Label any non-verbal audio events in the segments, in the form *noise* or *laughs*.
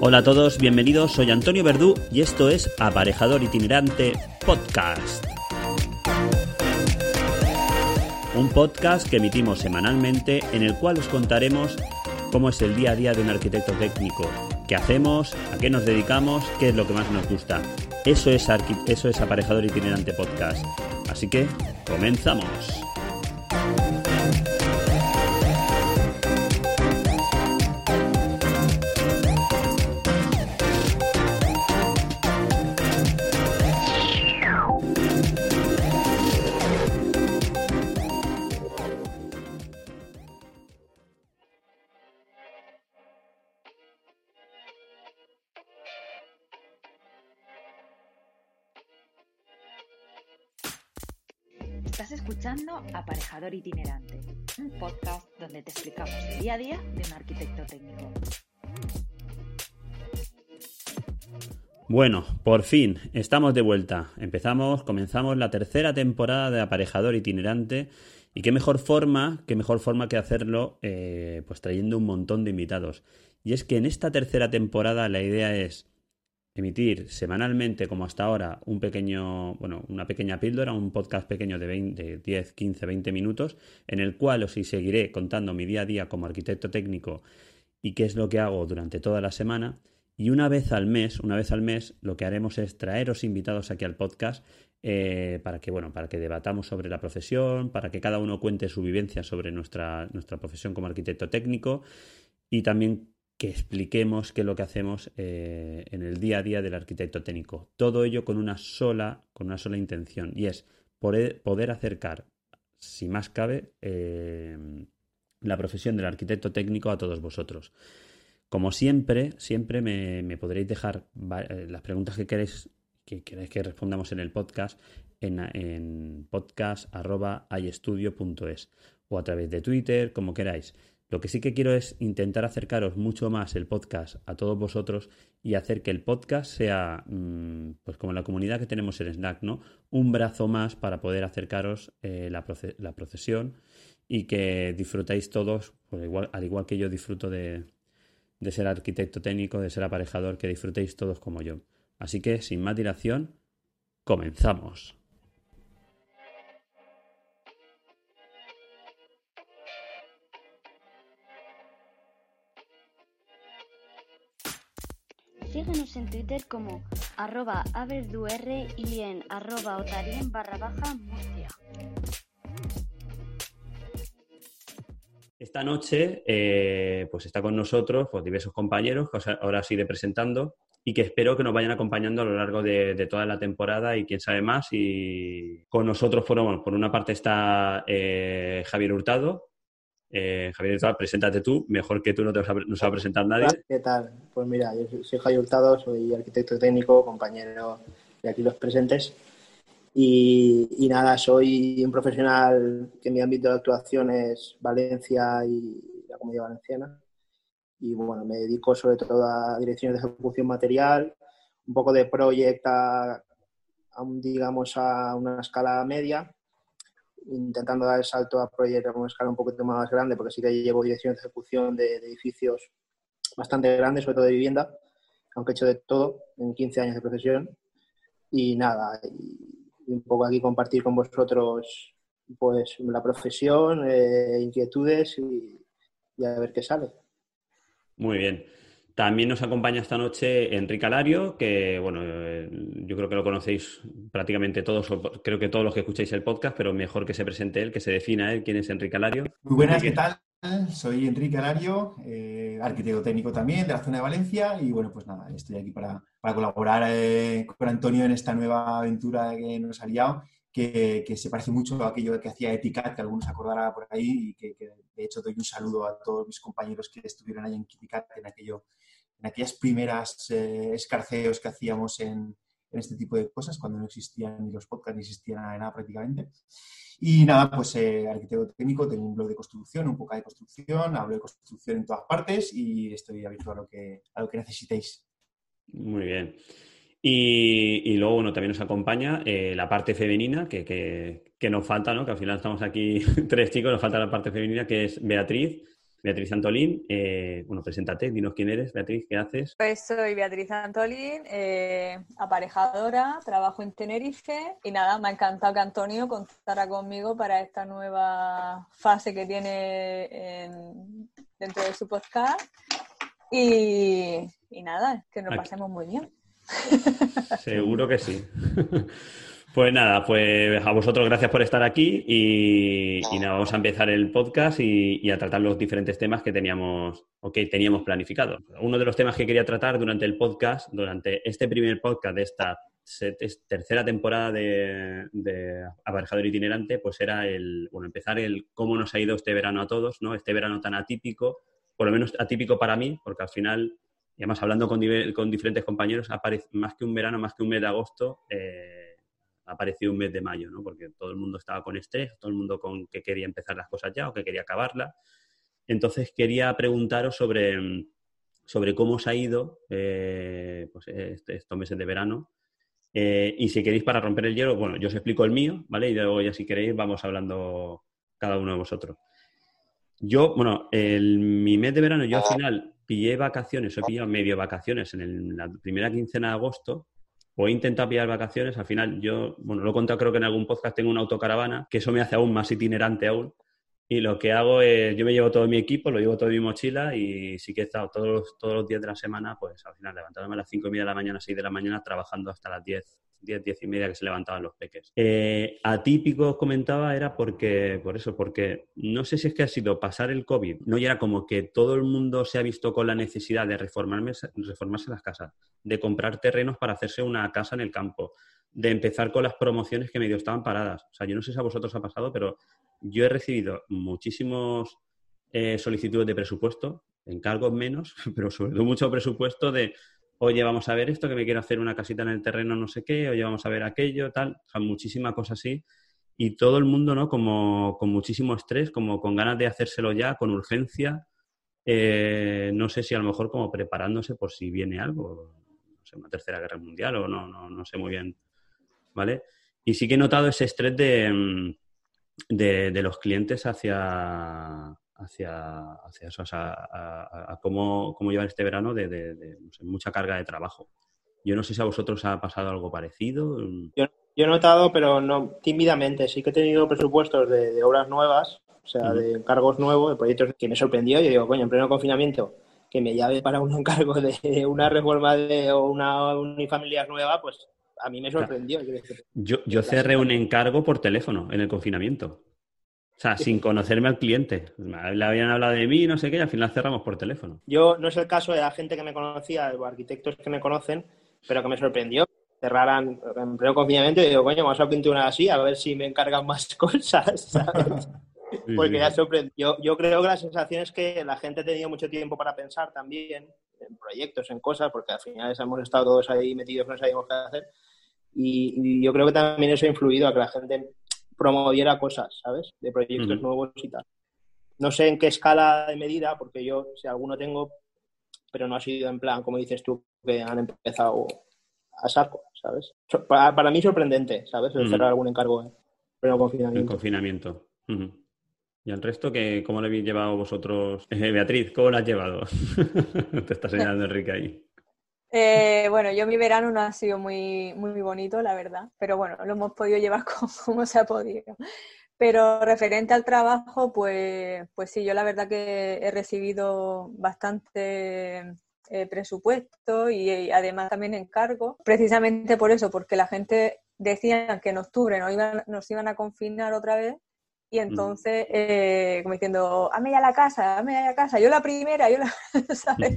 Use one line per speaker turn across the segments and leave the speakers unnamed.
Hola a todos, bienvenidos, soy Antonio Verdú y esto es Aparejador Itinerante Podcast. Un podcast que emitimos semanalmente en el cual os contaremos cómo es el día a día de un arquitecto técnico, qué hacemos, a qué nos dedicamos, qué es lo que más nos gusta. Eso es, eso es Aparejador Itinerante Podcast. Así que, comenzamos.
Aparejador Itinerante, un podcast donde te explicamos el día a día de un arquitecto técnico.
Bueno, por fin, estamos de vuelta. Empezamos, comenzamos la tercera temporada de Aparejador Itinerante. Y qué mejor forma, qué mejor forma que hacerlo, eh, pues trayendo un montón de invitados. Y es que en esta tercera temporada la idea es emitir semanalmente, como hasta ahora, un pequeño, bueno, una pequeña píldora, un podcast pequeño de, 20, 10, 15, 20 minutos, en el cual os seguiré contando mi día a día como arquitecto técnico y qué es lo que hago durante toda la semana. Y una vez al mes, una vez al mes, lo que haremos es traeros invitados aquí al podcast eh, para que, bueno, para que debatamos sobre la profesión, para que cada uno cuente su vivencia sobre nuestra, nuestra profesión como arquitecto técnico y también que expliquemos qué es lo que hacemos eh, en el día a día del arquitecto técnico. Todo ello con una sola, con una sola intención, y es poder, poder acercar, si más cabe, eh, la profesión del arquitecto técnico a todos vosotros. Como siempre, siempre me, podréis dejar eh, las preguntas que queréis que queréis que respondamos en el podcast en, en o a través de Twitter, como queráis. Lo que sí que quiero es intentar acercaros mucho más el podcast a todos vosotros y hacer que el podcast sea, mm, pues como la comunidad que tenemos en Slack, ¿no? Un brazo más para poder acercaros eh, la, procesión y que disfrutéis todos, pues igual, al igual que yo disfruto de ser arquitecto técnico, de ser aparejador, que disfrutéis todos como yo. Así que, sin más dilación, comenzamos.
Síguenos en Twitter como arroba y en arroba otarien barra baja Murcia.
Esta noche eh, pues está con nosotros pues, diversos compañeros que ahora os iré presentando y que espero que nos vayan acompañando a lo largo de, toda la temporada y quién sabe más. Y con nosotros fueron, por una parte está eh, Javier Hurtado, eh, Javier preséntate tú, mejor que tú no te vas a, no se va a presentar nadie.
¿Qué tal? Pues mira, yo soy Javier Hurtado, soy arquitecto técnico, compañero de aquí los presentes. Y, nada, soy un profesional que mi ámbito de actuación es Valencia y la Comunidad Valenciana. Y bueno, me dedico sobre todo a direcciones de ejecución material, un poco de proyecta, digamos, a una escala media intentando dar el salto a proyectos con escala un poquito más grande, porque sí que llevo dirección de ejecución de, edificios bastante grandes, sobre todo de vivienda. aunque he hecho de todo en 15 años de profesión. Y nada, y, un poco aquí compartir con vosotros pues la profesión, eh, inquietudes y a ver qué sale.
Muy bien. También nos acompaña esta noche Enrique Alario, que bueno, eh, yo creo que lo conocéis prácticamente todos, creo que todos los que escucháis el podcast, pero mejor que se presente él, que se defina él quién es Enrique Alario.
Muy buenas, ¿qué tal? Soy Enrique Alario, eh, arquitecto técnico también de la zona de Valencia y bueno, pues nada, estoy aquí para, colaborar eh, con Antonio en esta nueva aventura que nos ha liado, que, se parece mucho a aquello que hacía Eticat, que algunos acordará por ahí y que, de hecho doy un saludo a todos mis compañeros que estuvieron ahí en Eticat en aquello en aquellas primeras eh, escarceos que hacíamos en, este tipo de cosas, cuando no existían ni los podcasts ni existía nada, prácticamente. Y nada, pues eh, arquitecto técnico, tengo un blog de construcción, un poco de construcción, hablo de construcción en todas partes y estoy abierto a lo que, a lo que necesitéis.
Muy bien. Y, luego, bueno, también nos acompaña eh, la parte femenina, que, que, nos falta, ¿no? Que al final estamos aquí *laughs* tres chicos, nos falta la parte femenina, que es Beatriz, Beatriz Antolín, eh, bueno, preséntate, dinos quién eres, Beatriz, ¿qué haces?
Pues soy Beatriz Antolín, eh, aparejadora, trabajo en Tenerife y nada, me ha encantado que Antonio contara conmigo para esta nueva fase que tiene dentro de su podcast y, nada, que nos pasemos muy bien.
Seguro que sí. *laughs* Pues nada, pues a vosotros gracias por estar aquí y, nada, vamos a empezar el podcast y, a tratar los diferentes temas que teníamos o que teníamos planificado. Uno de los temas que quería tratar durante el podcast, durante este primer podcast de esta tercera temporada de, de Aparejador Itinerante, pues era el, bueno, empezar el cómo nos ha ido este verano a todos, ¿no? Este verano tan atípico, por lo menos atípico para mí, porque al final, y además hablando con, con diferentes compañeros, más que un verano, más que un mes de agosto, eh, apareció un mes de mayo, ¿no? Porque todo el mundo estaba con estrés, todo el mundo con que quería empezar las cosas ya o que quería acabarlas. Entonces quería preguntaros sobre, sobre cómo os ha ido eh, pues este, estos meses de verano. Eh, y si queréis para romper el hielo, bueno, yo os explico el mío, ¿vale? Y luego ya si queréis vamos hablando cada uno de vosotros. Yo, bueno, el, mi mes de verano, yo al final pillé vacaciones, he pillado medio vacaciones en la primera quincena de agosto, o he intentado pillar vacaciones, al final yo, bueno, lo he contado creo que en algún podcast tengo una autocaravana, que eso me hace aún más itinerante aún. Y lo que hago es, yo me llevo todo mi equipo, lo llevo todo en mi mochila y sí que he estado todos, todos los días de la semana, pues al final levantándome a las 5 y media de la mañana, 6 de la mañana, trabajando hasta las 10 10, 10 y media que se levantaban los peques. Eh, atípico, os comentaba, era porque, por eso, porque no sé si es que ha sido pasar el COVID, no y era como que todo el mundo se ha visto con la necesidad de reformarse, las casas, de comprar terrenos para hacerse una casa en el campo, de empezar con las promociones que medio estaban paradas. O sea, yo no sé si a vosotros ha pasado, pero yo he recibido muchísimos eh, solicitudes de presupuesto, encargos menos, *laughs* pero sobre todo mucho presupuesto de oye, vamos a ver esto, que me quiero hacer una casita en el terreno, no sé qué, oye, vamos a ver aquello, tal, o sea, muchísimas cosas así. Y todo el mundo, ¿no? Como con muchísimo estrés, como con ganas de hacérselo ya, con urgencia. Eh, no sé si a lo mejor como preparándose por si viene algo, no sé, una tercera guerra mundial o no, no, no sé muy bien, ¿vale? Y sí que he notado ese estrés de, mm, de los clientes hacia, hacia, hacia eso, a, cómo, cómo, llevar este verano de, mucha carga de trabajo. Yo no sé si a vosotros ha pasado algo parecido.
Yo, he notado, pero no tímidamente. Sí que he tenido presupuestos de, obras nuevas, o sea, de encargos nuevos, de proyectos que me sorprendió. Yo digo, coño, en pleno confinamiento, que me llave para un *laughs* encargo de una reforma de, o una unifamiliar nueva, pues a mí me sorprendió.
Yo, yo cerré un encargo por teléfono en el confinamiento. O sea, sin conocerme al cliente. Le habían hablado de mí, no sé qué, y al final cerramos por teléfono.
Yo, no es el caso de la gente que me conocía, o arquitectos que me conocen, pero que me sorprendió. Cerraran en pleno confinamiento y digo, coño, vamos a pintar una así, a ver si me encargan más *laughs* cosas, ¿sabes? Porque ya sorprendió. Yo, creo que la sensación es que la gente ha tenido mucho tiempo para pensar también en proyectos, en cosas, porque al final hemos estado todos ahí metidos, no sabíamos qué hacer. Y, y, yo creo que también eso ha influido a que la gente promoviera cosas, ¿sabes? De proyectos nuevos y tal. No sé en qué escala de medida, porque yo, si alguno tengo, pero no ha sido en plan, como dices tú, que han empezado a saco, ¿sabes? Para, para mí sorprendente, ¿sabes? El cerrar algún encargo en pleno confinamiento.
En confinamiento. ¿Y al resto, que, cómo lo habéis llevado vosotros? Eh, *laughs* Beatriz, ¿cómo lo has llevado? *laughs* Te está señalando Enrique ahí.
Eh, bueno, yo mi verano no ha sido muy, muy bonito, la verdad, pero bueno, lo hemos podido llevar *laughs* como, se ha podido. Pero referente al trabajo, pues, pues sí, yo la verdad que he recibido bastante eh, presupuesto y, además también encargo, precisamente por eso, porque la gente decía que en octubre nos iban, nos iban a confinar otra vez y entonces, eh, como diciendo, ame ya la casa, ame ya la casa, yo la primera, yo la, *laughs* ¿sabes?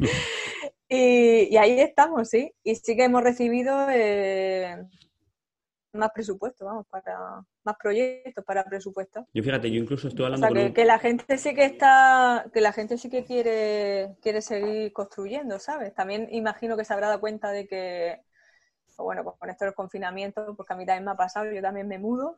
y, ahí estamos, sí. Y sí que hemos recibido eh, más presupuesto, vamos, para más proyectos para presupuestos.
Yo fíjate, yo incluso estoy hablando
o sea, que, la gente sí que está, que la gente sí que quiere, quiere seguir construyendo, ¿sabes? También imagino que se habrá dado cuenta de que bueno, pues con esto del confinamiento, porque a mí también me ha pasado, yo también me mudo,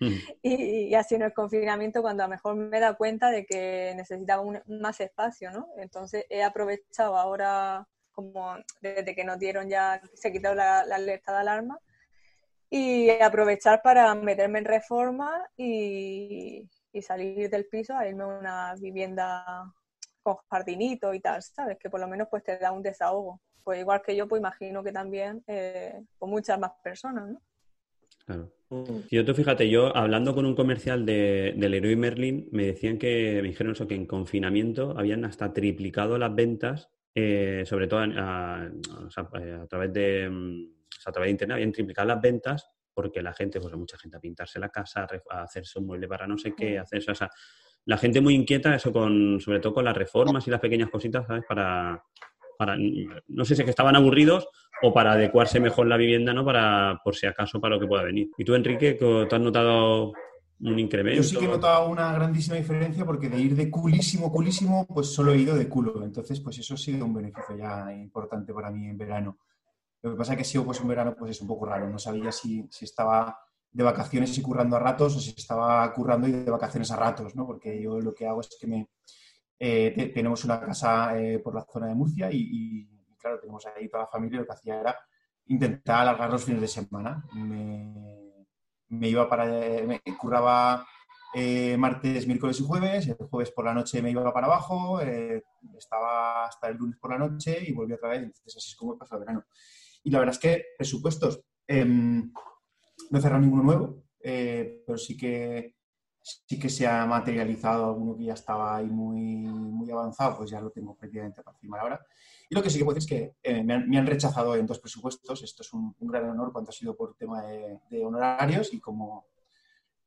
mm. *laughs* y, así en el confinamiento cuando a lo mejor me he dado cuenta de que necesitaba un, más espacio, ¿no? Entonces he aprovechado ahora, como desde que nos dieron ya, se quitó la, la alerta de alarma, y aprovechar para meterme en reforma y, y salir del piso a irme a una vivienda con jardinito y tal, ¿sabes? Que por lo menos pues te da un desahogo pues igual que yo, pues imagino que también eh, con muchas más personas, ¿no?
Claro. yo tú fíjate, yo hablando con un comercial de, del Leroy Merlin, me decían que, me dijeron eso, que en confinamiento habían hasta triplicado las ventas, eh, sobre todo a, través de, mm, a través de internet, habían triplicado las ventas porque la gente, pues mucha gente a pintarse la casa, a hacerse un mueble para no sé qué, hacer eso, o sea, la gente muy inquieta, eso con, sobre todo con las reformas y las pequeñas cositas, ¿sabes? Para, no sé si es que estaban aburridos o para adecuarse mejor la vivienda, ¿no? Para, por si acaso, para lo que pueda venir. ¿Y tú, Enrique, te has notado un incremento?
Yo sí que he notado una grandísima diferencia porque de ir de culísimo, culísimo, pues solo he ido de culo. Entonces, pues eso ha sido un beneficio ya importante para mí en verano. Lo que pasa es que ha sido pues un verano pues es un poco raro. No sabía si, si estaba de vacaciones y currando a ratos o si estaba currando y de vacaciones a ratos, ¿no? Porque yo lo que hago es que me, eh, tenemos una casa eh, por la zona de Murcia y, claro, tenemos ahí toda la familia. Lo que hacía era intentar alargar los fines de semana. Me, iba para. Me curraba eh, martes, miércoles y jueves. El jueves por la noche me iba para abajo. estaba hasta el lunes por la noche y volví otra vez. Entonces, así es como pasó el verano. Y la verdad es que presupuestos. No he cerrado ninguno nuevo, pero sí que sí que se ha materializado alguno que ya estaba ahí muy, muy avanzado, pues ya lo tengo prácticamente para firmar ahora. Y lo que sí que puedo decir es que eh, me, han, rechazado en dos presupuestos. Esto es un, gran honor cuando ha sido por tema de, de honorarios y como,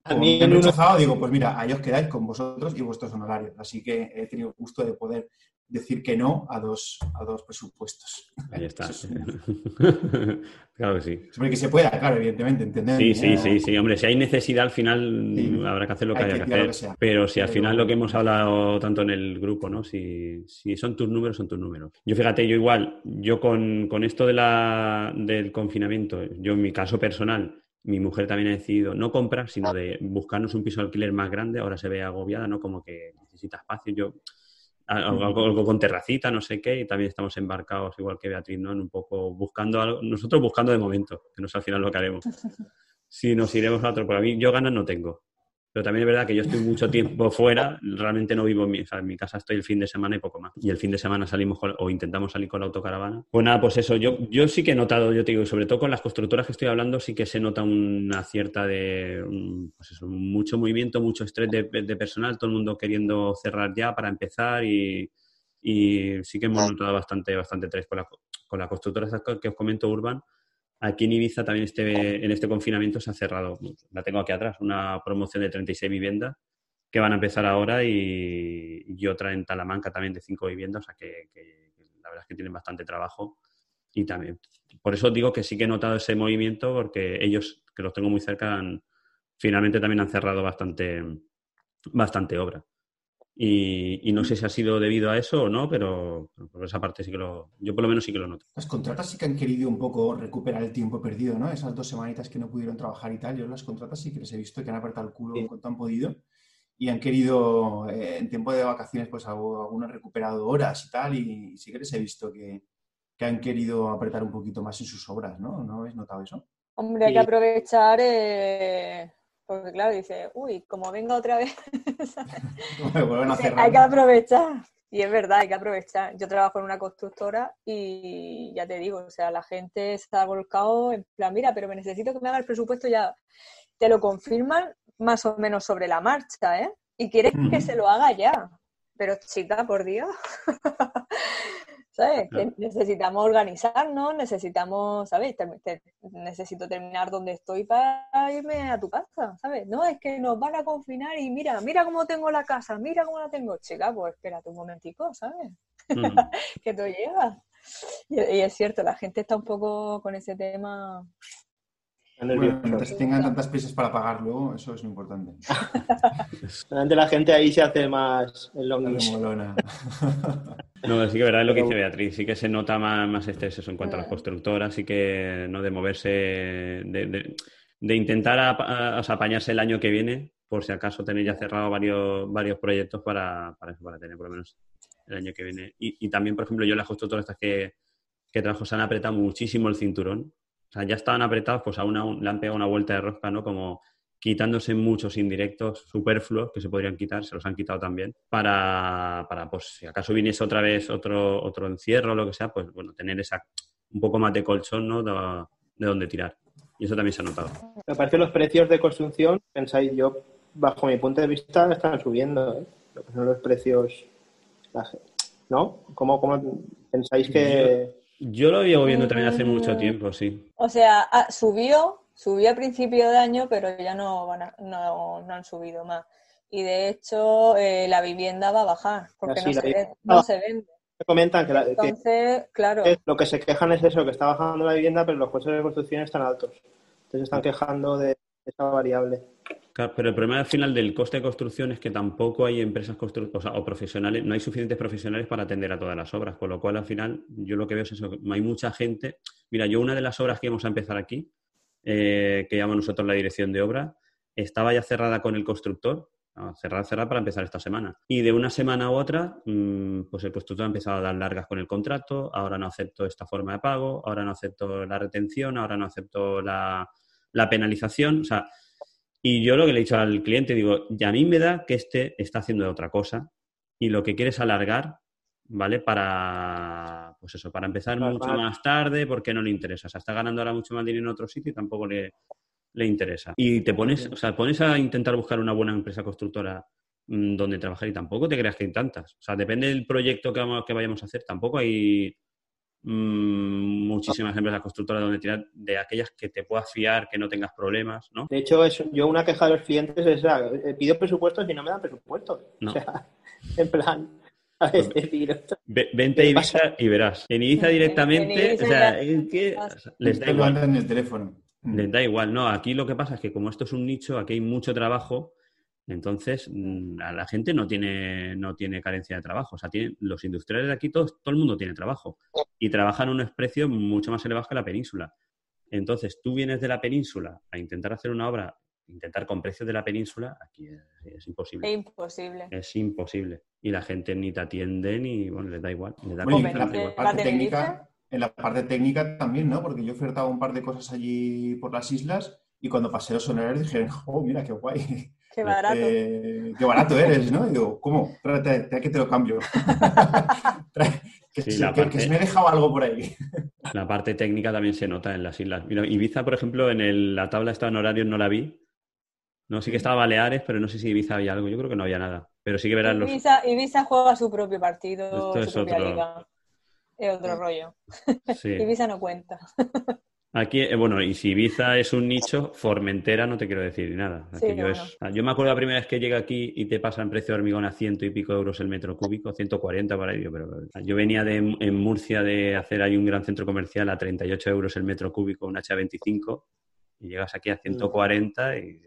me han rechazado, digo, pues mira, ahí os quedáis con vosotros y vuestros honorarios. Así que he tenido el gusto de poder decir que no a dos, a dos presupuestos.
Ahí está. *laughs* claro que sí.
Siempre que se pueda, claro, evidentemente, entender.
Sí, sí, sí, sí, hombre, si hay necesidad al final habrá que hacer lo que haya que, hacer. pero si al final lo que hemos hablado tanto en el grupo, ¿no? Si, si, son tus números, son tus números. Yo fíjate, yo igual, yo con, con esto de la, del confinamiento, yo en mi caso personal, mi mujer también ha decidido no comprar, sino de buscarnos un piso de alquiler más grande. Ahora se ve agobiada, ¿no? Como que necesita espacio. Yo algo, con terracita, no sé qué, y también estamos embarcados, igual que Beatriz, ¿no? En un poco buscando algo, nosotros buscando de momento, que no es al final lo que haremos. *laughs* Si nos iremos a otro, por mí yo ganas no tengo. Pero también es verdad que yo estoy mucho tiempo fuera, realmente no vivo en mi, en mi casa, estoy el fin de semana y poco más. Y el fin de semana salimos o intentamos salir con la autocaravana. Pues nada, pues eso, yo, yo sí que he notado, yo te digo, sobre todo con las constructoras que estoy hablando, sí que se nota una cierta de, pues eso, mucho movimiento, mucho estrés de, personal, todo el mundo queriendo cerrar ya para empezar y, y sí que hemos notado bastante, bastante estrés con la, con la constructora que os comento, Urban Aquí en Ibiza también este, en este confinamiento se ha cerrado, la tengo aquí atrás, una promoción de 36 viviendas que van a empezar ahora y, otra en Talamanca también de 5 viviendas, o sea que, la verdad es que tienen bastante trabajo y también, por eso digo que sí que he notado ese movimiento porque ellos, que los tengo muy cerca, finalmente también han cerrado bastante, bastante obra. Y, no sé si ha sido debido a eso o no, pero por esa parte sí que lo, yo por lo menos sí que lo noto.
Las contratas sí que han querido un poco recuperar el tiempo perdido, ¿no? Esas dos semanitas que no pudieron trabajar y tal, yo las contratas sí que les he visto que han apretado el culo en cuanto han podido y han querido, eh, en tiempo de vacaciones, pues algunos han recuperado horas y tal, y sí que les he visto que, que han querido apretar un poquito más en sus obras, ¿no? ¿No habéis notado eso?
Hombre, hay que aprovechar eh, porque claro, dice, uy, como venga otra vez, *laughs* hay que aprovechar. Y es verdad, hay que aprovechar. Yo trabajo en una constructora y ya te digo, o sea, la gente está volcado en plan, mira, pero me necesito que me haga el presupuesto ya. Te lo confirman más o menos sobre la marcha, ¿eh? Y quieres que se lo haga ya. Pero chica, por Dios. *laughs* ¿Sabes? Que necesitamos organizarnos, necesitamos, ¿sabes? necesito terminar donde estoy para irme a tu casa, ¿sabes? No, es que nos van a confinar y mira, mira cómo tengo la casa, mira cómo la tengo. Chica, pues espérate un momentico, ¿sabes? *laughs* Que tú llegas. y es cierto, la gente está un poco con ese tema
bueno, mientras tengan tantas prisas para pagarlo, eso es lo importante. *laughs*
la gente ahí se hace más el long *laughs*
No, sí que verdad es lo que dice Beatriz, sí que se nota más, más estrés eso en cuanto a las constructoras, sí que no de moverse, de, intentar apañarse el año que viene, por si acaso tenéis ya cerrado varios, varios proyectos para, para, eso, para tener por lo menos el año que viene. Y, también, por ejemplo, yo las constructoras estas que, que trabajo se han apretado muchísimo el cinturón o sea, ya estaban apretados, pues a una, le han pegado una vuelta de rosca, ¿no? Como quitándose muchos indirectos superfluos que se podrían quitar, se los han quitado también, para, para pues si acaso viniese otra vez otro, otro encierro o lo que sea, pues bueno, tener esa un poco más de colchón, ¿no? De, de donde tirar. Y eso también se ha notado.
Me parece que los precios de construcción, pensáis yo, bajo mi punto de vista, están subiendo, ¿eh? Lo que son los precios, ¿no? ¿Cómo, cómo pensáis que...?
Yo lo llevo viendo también hace mucho tiempo, sí.
O sea, ah, subió, subió a principio de año, pero ya no, van no, no han subido más. Y de hecho, eh, la vivienda va a bajar, porque no, se, vende, no se vende.
Comentan que,
Entonces, claro.
lo que se quejan es eso, que está bajando la vivienda, pero los costes de construcción están altos. Entonces están quejando de esa variable
pero el problema al final del coste de construcción es que tampoco hay empresas o, o, profesionales, no hay suficientes profesionales para atender a todas las obras, con lo cual al final yo lo que veo es eso, hay mucha gente. Mira, yo una de las obras que vamos a empezar aquí, eh, que llamamos nosotros la dirección de obra, estaba ya cerrada con el constructor, cerrada, cerrada para empezar esta semana. Y de una semana a otra, mm, pues el constructor ha empezado a dar largas con el contrato, ahora no acepto esta forma de pago, ahora no acepto la retención, ahora no acepto la, la penalización, o sea y yo lo que le he dicho al cliente, digo, ya a mí me da que este está haciendo otra cosa y lo que quiere es alargar, ¿vale? Para, pues eso, para empezar mucho más tarde porque no le interesa. O sea, está ganando ahora mucho más dinero en otro sitio y tampoco le, le interesa. Y te pones, o sea, pones a intentar buscar una buena empresa constructora mm, donde trabajar y tampoco te creas que hay tantas. O sea, depende del proyecto que, que vayamos a hacer, tampoco hay Mm, muchísimas empresas constructoras donde tirar de aquellas que te puedas fiar, que no tengas problemas, ¿no?
De hecho, yo una queja de los clientes es, eh, pido presupuestos y no me dan presupuestos. O sea, *laughs* en plan,
pues, *laughs* vente a Ibiza y verás. En Ibiza directamente, o sea, que les da igual.
En el teléfono.
Les da igual, no. Aquí lo que pasa es que como esto es un nicho, aquí hay mucho trabajo entonces, mm, la gente no tiene, no tiene carencia de trabajo. O sea, los industriales de aquí, todo el mundo tiene trabajo. Y trabajan a unos precios mucho más elevados que la península. Entonces, tú vienes de la península a intentar hacer una obra, intentar con precios de la península, aquí es, imposible.
Es imposible.
Es imposible. Y la gente ni te atiende ni, bueno, les da igual. en,
la parte técnica, en la parte técnica también, ¿no? Porque yo he ofertado un par de cosas allí por las islas y cuando pasé los sonoros dije, oh, mira, qué guay.
Qué barato.
Eh, qué barato eres, ¿no? Y digo, ¿cómo? Trae, que te lo cambio. *laughs* que, se me ha dejado algo por ahí. *laughs*
la parte técnica también se nota en las islas. Mira, Ibiza, por ejemplo, en la tabla estaba en horarios, no la vi. No, sí que estaba Baleares, pero no sé si Ibiza había algo. Yo creo que no había nada. Pero sí que verás los...
Ibiza juega su propio partido, su propia liga. Es otro rollo. *laughs* Ibiza no cuenta.
Aquí, eh, bueno, y si Ibiza es un nicho, Formentera no te quiero decir nada. yo, me acuerdo la primera vez que llega aquí y te pasa en precio de hormigón a ciento y pico euros el metro cúbico, 140 para ello, pero yo venía de, en Murcia de hacer ahí un gran centro comercial a 38 euros el metro cúbico, un H25, y llegas aquí a 140 y...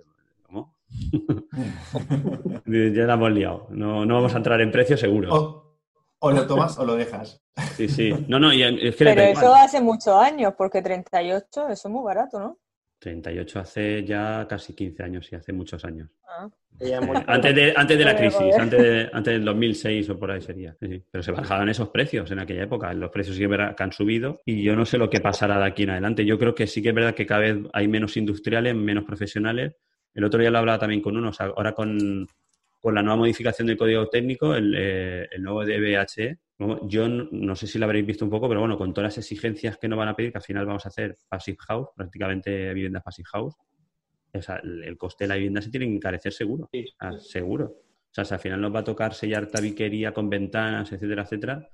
¿Cómo? *laughs* *laughs* ya la hemos liado. No, no vamos a entrar en precio seguro.
Oh, o lo tomas o lo dejas.
Sí, sí. No, no, es que
Pero eso hace muchos años, porque 38, eso es muy barato, ¿no?
38 hace ya casi 15 años, y hace muchos años. Ah. *laughs* antes, de, antes de la crisis, antes, de, antes del 2006 o por ahí sería. Pero se bajaban esos precios en aquella época. Los precios sí que han subido y yo no sé lo que pasará de aquí en adelante. Yo creo que sí que es verdad que cada vez hay menos industriales, menos profesionales. El otro día lo hablaba también con unos, ahora con, con la nueva modificación del código técnico, el, eh, el nuevo DBHE, yo no, sé si lo habréis visto un poco, pero bueno, con todas las exigencias que nos van a pedir, que al final vamos a hacer passive house, prácticamente viviendas passive house, el, coste de la vivienda se tiene que encarecer seguro, seguro. O sea, si al final nos va a tocar sellar tabiquería con ventanas, etcétera, etcétera,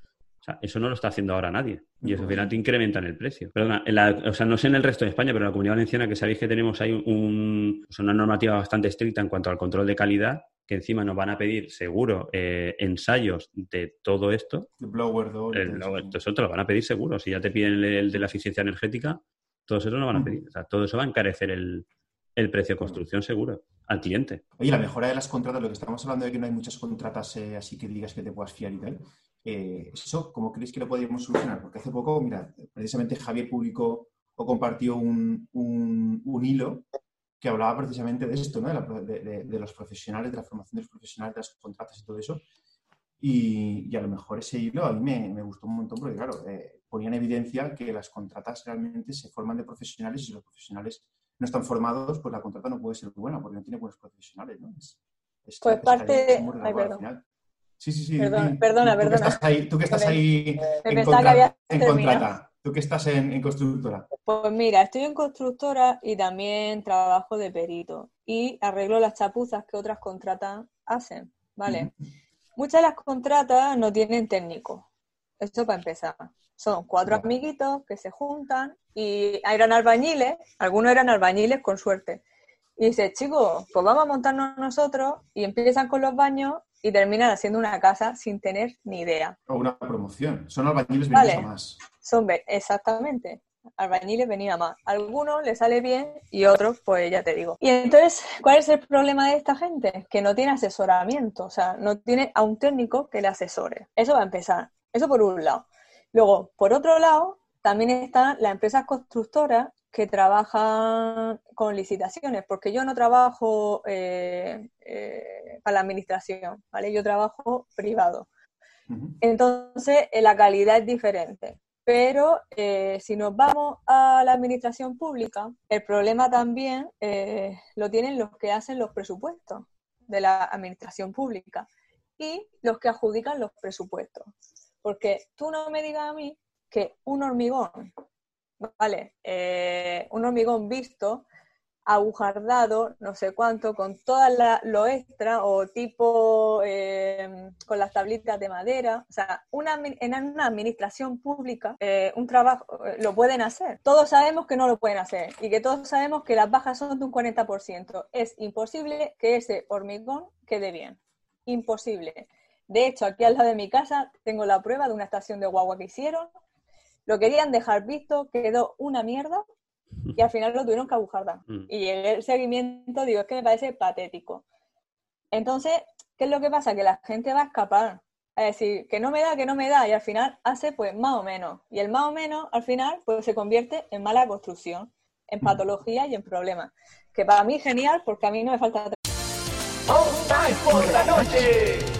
sea, eso no lo está haciendo ahora nadie. Y eso al final te incrementan el precio. Perdona, o sea, no sé en el resto de España, pero en la Comunidad Valenciana que sabéis que tenemos ahí un, una normativa bastante estricta en cuanto al control de calidad, que encima nos van a pedir seguro eh, ensayos de todo esto.
El blower door.
El blower, todo eso te lo van a pedir seguro. Si ya te piden el, de la eficiencia energética, todo eso lo van a pedir. O sea, todo eso va a encarecer el, el precio de construcción seguro al cliente.
Oye, la mejora de las contratas, lo que estamos hablando de que no hay muchas contratas eh, así que digas que te puedas fiar y tal, eh, ¿eso cómo creéis que lo podríamos solucionar? Porque hace poco, mira, precisamente Javier publicó o compartió un, un, hilo que hablaba precisamente de esto, ¿no? de, de, los profesionales, de la formación de los profesionales, de las contratas y todo eso. Y, y a lo mejor ese hilo a mí me, me gustó un montón porque, claro, eh, ponía en evidencia que las contratas realmente se forman de profesionales y si los profesionales no están formados, pues la contrata no puede ser buena porque no tiene buenos profesionales, ¿no?
pues parte...
Sí, sí, sí.
perdona, perdona.
Tú, que estás ahí, tú que estás ahí en, contrata, tú que estás en, constructora.
Pues mira, estoy en constructora y también trabajo de perito y arreglo las chapuzas que otras contratas hacen, ¿vale? Muchas de las contratas no tienen técnico. Esto para empezar. Son cuatro amiguitos que se juntan y eran albañiles, algunos eran albañiles con suerte. Y dice, chicos, pues vamos a montarnos nosotros y empiezan con los baños y terminan haciendo una casa sin tener ni idea.
O una promoción. Son albañiles venidos a más.
Son, exactamente. Albañiles venidos a más. Algunos les sale bien y otros, pues ya te digo. Y entonces, ¿cuál es el problema de esta gente? Que no tiene asesoramiento, o sea, no tiene a un técnico que le asesore. Eso va a empezar. Eso por un lado. Luego, por otro lado, también están las empresas constructoras que trabajan con licitaciones, porque yo no trabajo eh, eh, para la administración, ¿vale? Yo trabajo privado. Entonces, eh, la calidad es diferente. Pero si nos vamos a la administración pública, el problema también lo tienen los que hacen los presupuestos de la administración pública y los que adjudican los presupuestos. Porque tú no me digas a mí que un hormigón, ¿vale? Eh, un hormigón visto, agujardado, no sé cuánto, con toda lo extra o tipo eh, con las tablitas de madera. O sea, una, en una administración pública, eh, un trabajo lo pueden hacer. Todos sabemos que no lo pueden hacer y que todos sabemos que las bajas son de un 40%. Es imposible que ese hormigón quede bien. Imposible. De hecho, aquí al lado de mi casa tengo la prueba de una estación de guagua que hicieron. Lo querían dejar visto, quedó una mierda *laughs* y al final lo tuvieron que agujar. Mm. Y el seguimiento, digo, es que me parece patético. Entonces, ¿qué es lo que pasa? Que la gente va a escapar. A decir, que no me da, que no me da, y al final hace pues más o menos. Y el más o menos, al final, pues se convierte en mala construcción, en mm. patología y en problemas. Que para mí genial, porque a mí no me falta...
por la noche!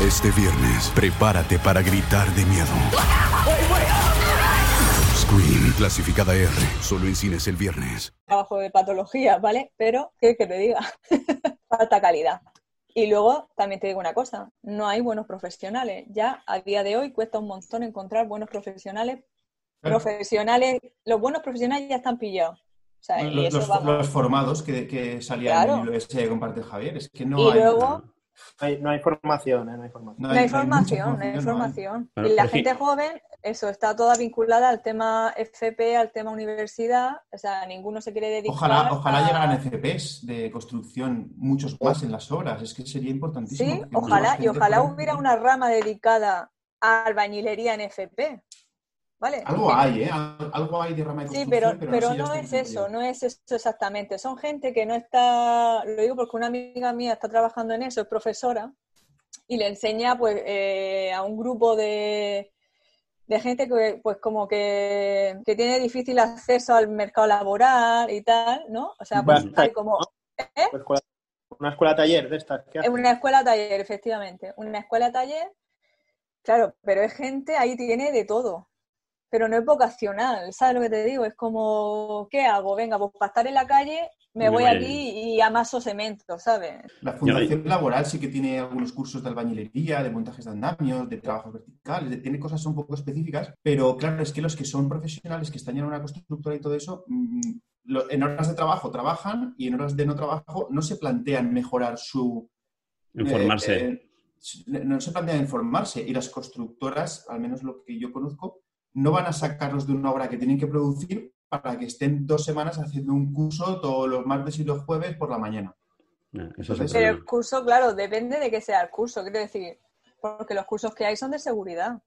este viernes, prepárate para gritar de miedo. Scream, clasificada R, solo en cines el viernes.
Trabajo de patología, ¿vale? Pero, ¿qué que te diga? *laughs* Falta calidad. Y luego también te digo una cosa, no hay buenos profesionales. Ya a día de hoy cuesta un montón encontrar buenos profesionales. Profesionales, los buenos profesionales ya están pillados
los, formados que, que salían en el ese que comparte Javier, es que no hay...
no hay formación, ¿eh? no hay
formación. No hay, formación, no hay formación. y la gente joven, eso, está toda vinculada al tema FP, al tema universidad, o sea, ninguno se quiere dedicar
Ojalá, ojalá llegaran FPs de construcción, muchos más en las obras, es que sería importantísimo.
Sí, ojalá, y ojalá hubiera una rama dedicada a albañilería en FP. ¿Vale?
Algo hay, ¿eh? Al- Algo hay de rama de
Sí, pero,
no
pero no es eso, no es eso exactamente. Son gente que no está, lo digo porque una amiga mía está trabajando en eso, es profesora, y le enseña pues eh, a un grupo de, de gente que pues como que, que tiene difícil acceso al mercado laboral y tal, ¿no? O sea, pues
Bueno,
hay como
Una escuela- Una escuela taller de estas. ¿qué
es una escuela taller, efectivamente, una escuela taller, claro, pero es gente, ahí tiene de todo. Pero no es vocacional, ¿sabes lo que te digo? Es como, ¿qué hago? Venga, pues para estar en la calle me
Me
voy aquí y amaso cemento, ¿sabes?
La Fundación Laboral sí que tiene algunos cursos de albañilería, de montajes de andamios, de trabajos verticales, de- tiene cosas un poco específicas, pero claro, es que los que son profesionales, que están en una constructora y todo eso, mm, lo- en horas de trabajo trabajan y en horas de no trabajo no se plantean mejorar su...
Informarse.
eh, eh, no se plantean informarse y las constructoras, al menos lo que yo conozco, no van a sacarlos de una obra que tienen que producir para que estén dos semanas haciendo un curso todos los martes y los jueves por la mañana.
Eso es
Entonces,
Pero el curso, claro, depende de que sea el curso, quiero decir, porque los cursos que hay son de seguridad.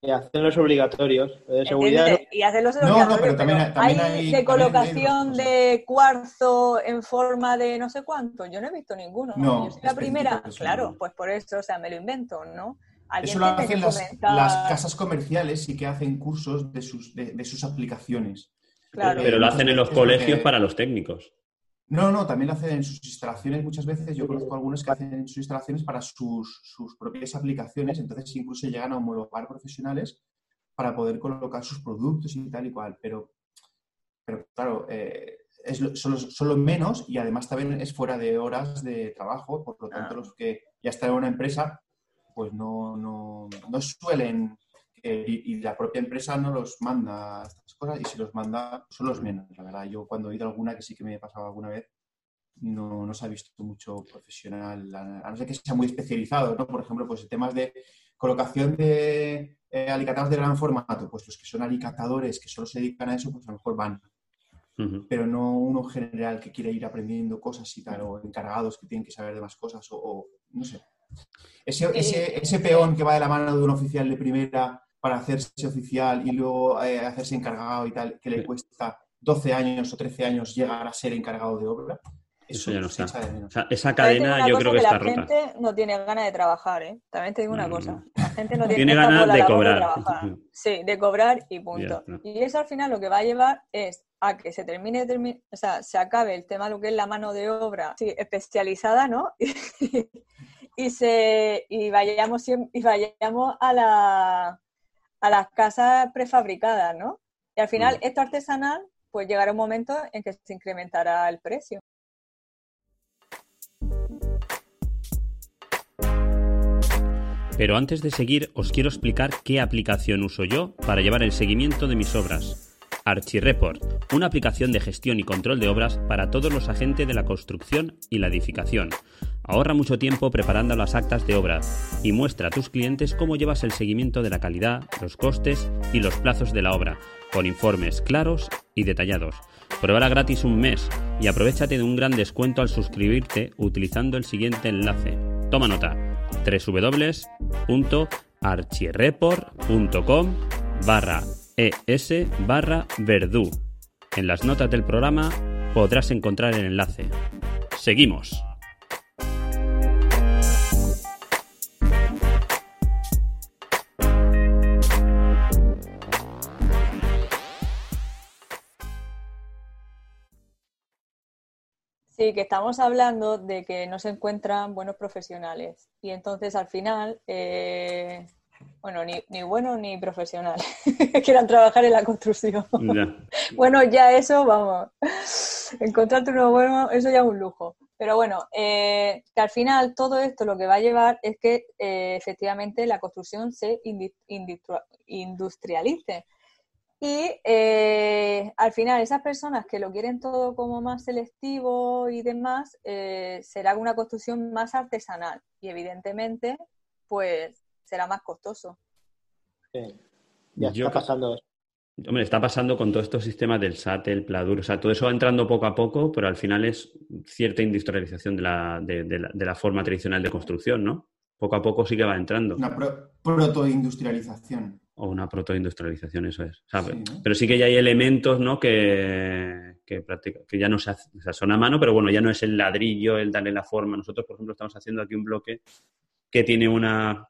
Y hacen los obligatorios. De seguridad.
Y hacerlos
No, no,
obligatorios,
pero también
pero
hay- también
hay
hay-
de
hay
colocación de cuarzo en forma de no sé cuánto. Yo no he visto ninguno.
No,
Yo soy la primera. Claro,
no.
pues por eso, o sea, me lo invento, ¿no? Alguien
Eso lo hacen las, las casas comerciales y que hacen cursos de sus, de, de sus aplicaciones.
Claro.
Pero lo hacen en los colegios para los técnicos.
No, no, también lo hacen en sus instalaciones muchas veces. Yo conozco algunos que hacen en sus instalaciones para sus, sus propias aplicaciones, entonces incluso llegan a homologar profesionales para poder colocar sus productos y tal y cual. Pero, pero claro, eh, es lo- son, los- son menos y además también es fuera de horas de trabajo, por lo tanto
Ah.
los que ya están en una empresa pues no, no, no suelen eh, y, y la propia empresa no los manda estas cosas y si los manda son los menos, la verdad. Yo cuando he ido a alguna que sí que me he pasado alguna vez, no, no se ha visto mucho profesional, a, no ser que sea muy especializado, ¿no? Por ejemplo, pues temas de colocación de eh, alicatados de gran formato, pues los que son alicatadores que solo se dedican a eso, pues a lo mejor van,
Ujú.
pero no uno general que quiere ir aprendiendo cosas y tal, o encargados que tienen que saber de más cosas, o, o no sé. Ese, ese, ese peón que va de la mano de un oficial de primera para hacerse oficial y luego eh, hacerse encargado y tal, que le cuesta 12 años o 13 años llegar a ser encargado de obra,
Eso ya no está.
de.
O sea, esa cadena yo
cosa
creo que
la
está rota.
gente no tiene ganas de trabajar, ¿eh? También te digo una cosa. La gente no tiene,
Tiene ganas
la
de cobrar.
trabajar. Sí, de cobrar y punto. Y eso al final lo que va a llevar es a que se termine, termi- o sea, se acabe el tema de lo que es la mano de obra sí, especializada, ¿no? *laughs* y se y vayamos siem- y vayamos a la a las casas prefabricadas, ¿no? Y al final esto artesanal, pues llegará un momento en que se incrementará el precio.
Pero antes de seguir, os quiero explicar qué aplicación uso yo para llevar el seguimiento de mis obras. ArchiReport, una aplicación de gestión y control de obras para todos los agentes de la construcción y la edificación. Ahorra mucho tiempo preparando las actas de obras y muestra a tus clientes cómo llevas el seguimiento de la calidad, los costes y los plazos de la obra, con informes claros y detallados. Pruébala gratis un mes y aprovechate de un gran descuento al suscribirte utilizando el siguiente enlace. Toma nota www.archireport.com barra es barra verdú. En las notas del programa podrás encontrar el enlace. Seguimos.
Sí, que estamos hablando de que no se encuentran buenos profesionales. Y entonces al final, eh, bueno, ni, ni buenos ni profesionales *laughs* quieran trabajar en la construcción.
Ya. *laughs*
Bueno, ya eso, vamos, encontrarte uno bueno, eso ya es un lujo. Pero bueno, eh, que al final todo esto lo que va a llevar es que eh, efectivamente la construcción se industrialice. Y eh, al final esas personas que lo quieren todo como más selectivo y demás, eh, será una construcción más artesanal y evidentemente pues será más costoso.
Sí. Ya
Yo
está pasando.
Hombre, está pasando con todos estos sistemas del SAT, el Pladur, o sea, todo eso va entrando poco a poco, pero al final es cierta industrialización de la, de, de la, de la forma tradicional de construcción, ¿no? Poco a poco sí que va entrando.
Una pro- protoindustrialización.
O una protoindustrialización, eso es. Pero sí que ya hay elementos, ¿no? Que, que, que ya no se hace, o sea, son a mano, pero bueno, ya no es el ladrillo, el darle la forma. Nosotros, por ejemplo, estamos haciendo aquí un bloque que tiene una,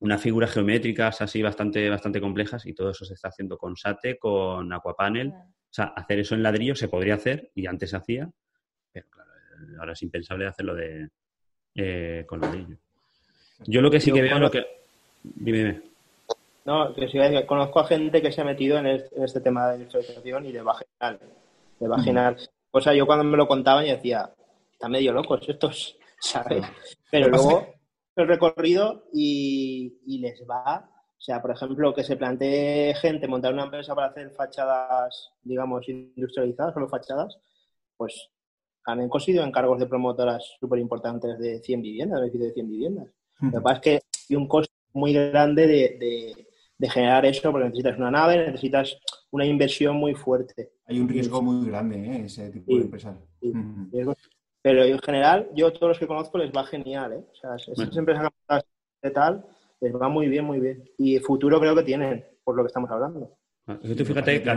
unas figuras geométricas así bastante, bastante complejas y todo eso se está haciendo con SATE, con Aquapanel. O sea, hacer eso en ladrillo se podría hacer y antes se hacía, pero claro, ahora es impensable hacerlo de, eh, con ladrillo. Yo lo que sí que veo, lo que... Dime, dime.
No, que sí, conozco a gente que se ha metido en este, tema de industrialización y de vaginal. De vaginal. O sea, yo cuando me lo contaban y decía, están medio locos estos, *laughs* ¿sabes? Pero luego el recorrido y, les va. O sea, por ejemplo, que se plantee gente montar una empresa para hacer fachadas, digamos, industrializadas, solo fachadas, pues han conseguido encargos de promotoras súper importantes de 100 viviendas, de 100 viviendas. Lo que pasa es que hay un costo muy grande de, de generar eso, porque necesitas una nave, necesitas una inversión muy fuerte.
Hay un riesgo muy grande, ¿eh? ese tipo de empresas.
Pero en general, yo todos los que conozco les va genial, ¿eh? O sea, esas empresas de tal, les va muy bien, muy bien. Y futuro creo que tienen, por lo que estamos hablando.
Ah, fíjate
que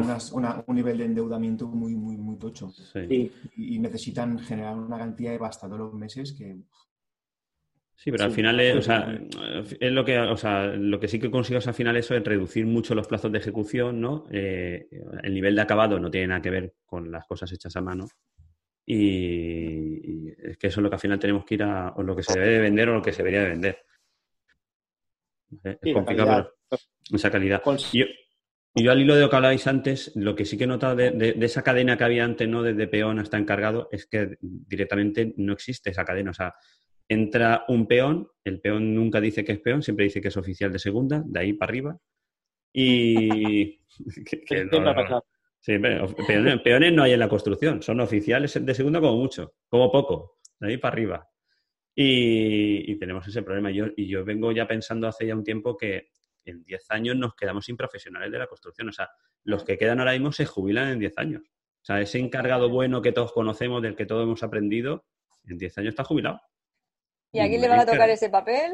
un nivel de endeudamiento muy, muy, muy tocho. Y, y, necesitan generar una cantidad de pasta todos los meses que
Sí, pero al final es, o sea, es lo que, o sea, lo que sí que consigues al final eso es reducir mucho los plazos de ejecución, ¿no? Eh, el nivel de acabado no tiene nada que ver con las cosas hechas a mano. Y, es que eso es lo que al final tenemos que ir a, o lo que se debe de vender o lo que se debería de vender. Es complicado, pero esa calidad. Y yo, al hilo de lo que hablabais antes, lo que sí que he notado de, de, esa cadena que había antes, ¿no? Desde peón hasta encargado, es que directamente no existe esa cadena. O sea, entra un peón, el peón nunca dice que es peón, siempre dice que es oficial de segunda, de ahí para arriba. Y. peones, no hay en la construcción, son oficiales de segunda como mucho, como poco, de ahí para arriba. Y, tenemos ese problema. Yo, y yo vengo ya pensando hace ya un tiempo que en 10 años nos quedamos sin profesionales de la construcción. O sea, los que quedan ahora mismo se jubilan en 10 años. O sea, ese encargado bueno que todos conocemos, del que todos hemos aprendido, en 10 años está jubilado.
¿Y a quién le van a tocar ese papel?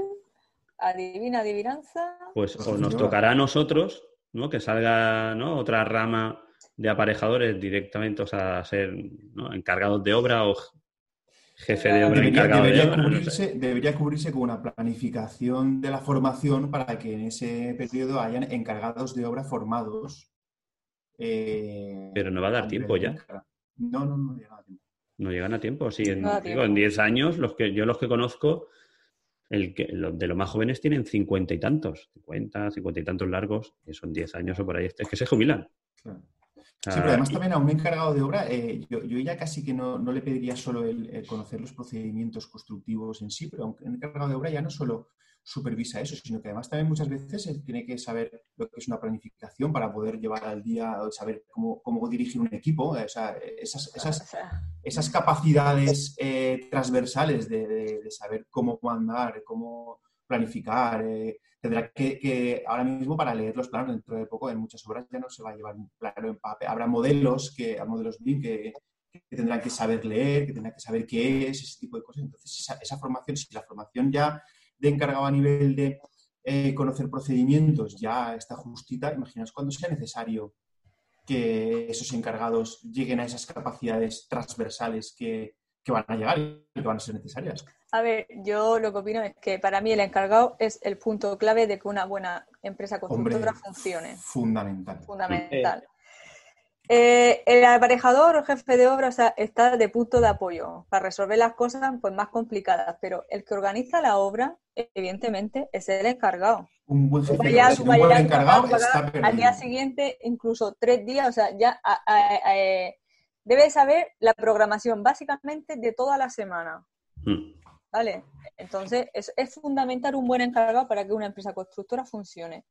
¿Adivina, adivinanza?
Pues o nos tocará a nosotros, ¿no? Que salga ¿no? otra rama de aparejadores directamente, o sea, ser encargados de obra o jefe de obra
debería,
encargado
debería
de obra.
Cubrirse, Debería cubrirse con una planificación de la formación para que en ese periodo hayan encargados de obra formados.
Eh, Pero no va a dar tiempo ya.
No, no, no llega a tiempo.
No llegan a tiempo, sí. En, digo, en 10 años, los que, yo los que conozco, el que, de los más jóvenes tienen cincuenta y tantos, 50, cincuenta y tantos largos, que son 10 años o por ahí, es que se jubilan.
Sí, pero además también a un encargado de obra, eh, yo, ya casi que no, le pediría solo el, conocer los procedimientos constructivos en sí, pero a un encargado de obra ya no solo supervisa eso, sino que además también muchas veces tiene que saber lo que es una planificación para poder llevar al día, saber cómo, cómo dirigir un equipo, o sea, esas, esas, esas capacidades eh, transversales de, saber cómo mandar, cómo planificar. Eh, tendrá que, ahora mismo para leer los planos dentro de poco en muchas obras ya no se va a llevar un plano en papel. Habrá modelos que, modelos BIM que, que, tendrán que saber leer, que tendrán que saber qué es, ese tipo de cosas. Entonces, esa, esa formación, si la formación ya de encargado a nivel de eh, conocer procedimientos ya está justita, imaginaos cuando sea necesario que esos encargados lleguen a esas capacidades transversales que, van a llegar y que van a ser necesarias.
A ver, yo lo que opino es que para mí el encargado es el punto clave de que una buena empresa constructora funcione.
Fundamental.
Fundamental. Eh, el aparejador o jefe de obra está de punto de apoyo para resolver las cosas pues, más complicadas, pero el que organiza la obra, evidentemente, es el encargado.
Un buen jefe de obra, encargado
Al día siguiente, incluso tres días, o sea, ya eh, debe saber la programación básicamente de toda la semana. Hmm. ¿Vale? Entonces, es, es fundamental un buen encargado para que una empresa constructora funcione.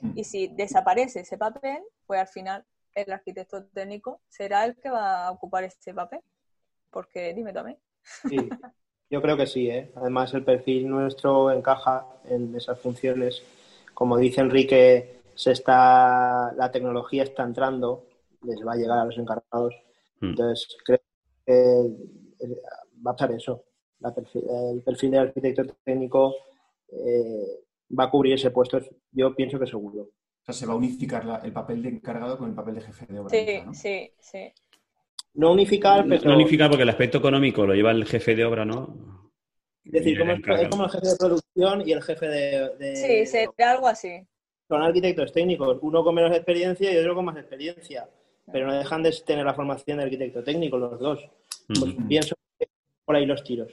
Hmm. Y si desaparece ese papel, pues al final el arquitecto técnico será el que va a ocupar este papel. Porque dime también.
Sí, *laughs* yo creo que sí. ¿eh? Además, el perfil nuestro encaja en esas funciones. Como dice Enrique, se está, la tecnología está entrando, les va a llegar a los encargados. Hmm. Entonces, creo que va a ser eso. el perfil de arquitecto técnico eh, va a cubrir ese puesto. Yo pienso que seguro.
Sea, se va a unificar la- el papel de encargado con el papel de jefe de obra.
Sí, sí, sí.
No unificar, pero...
No unificar porque el aspecto económico lo lleva el jefe de obra, ¿no?
Es decir,
Y
como
el
es, como el jefe de producción y el jefe de... de-
Sí, será algo así.
Son arquitectos técnicos, uno con menos experiencia y otro con más experiencia, pero no dejan de tener la formación de arquitecto técnico los dos. Pues pienso que por ahí los tiros.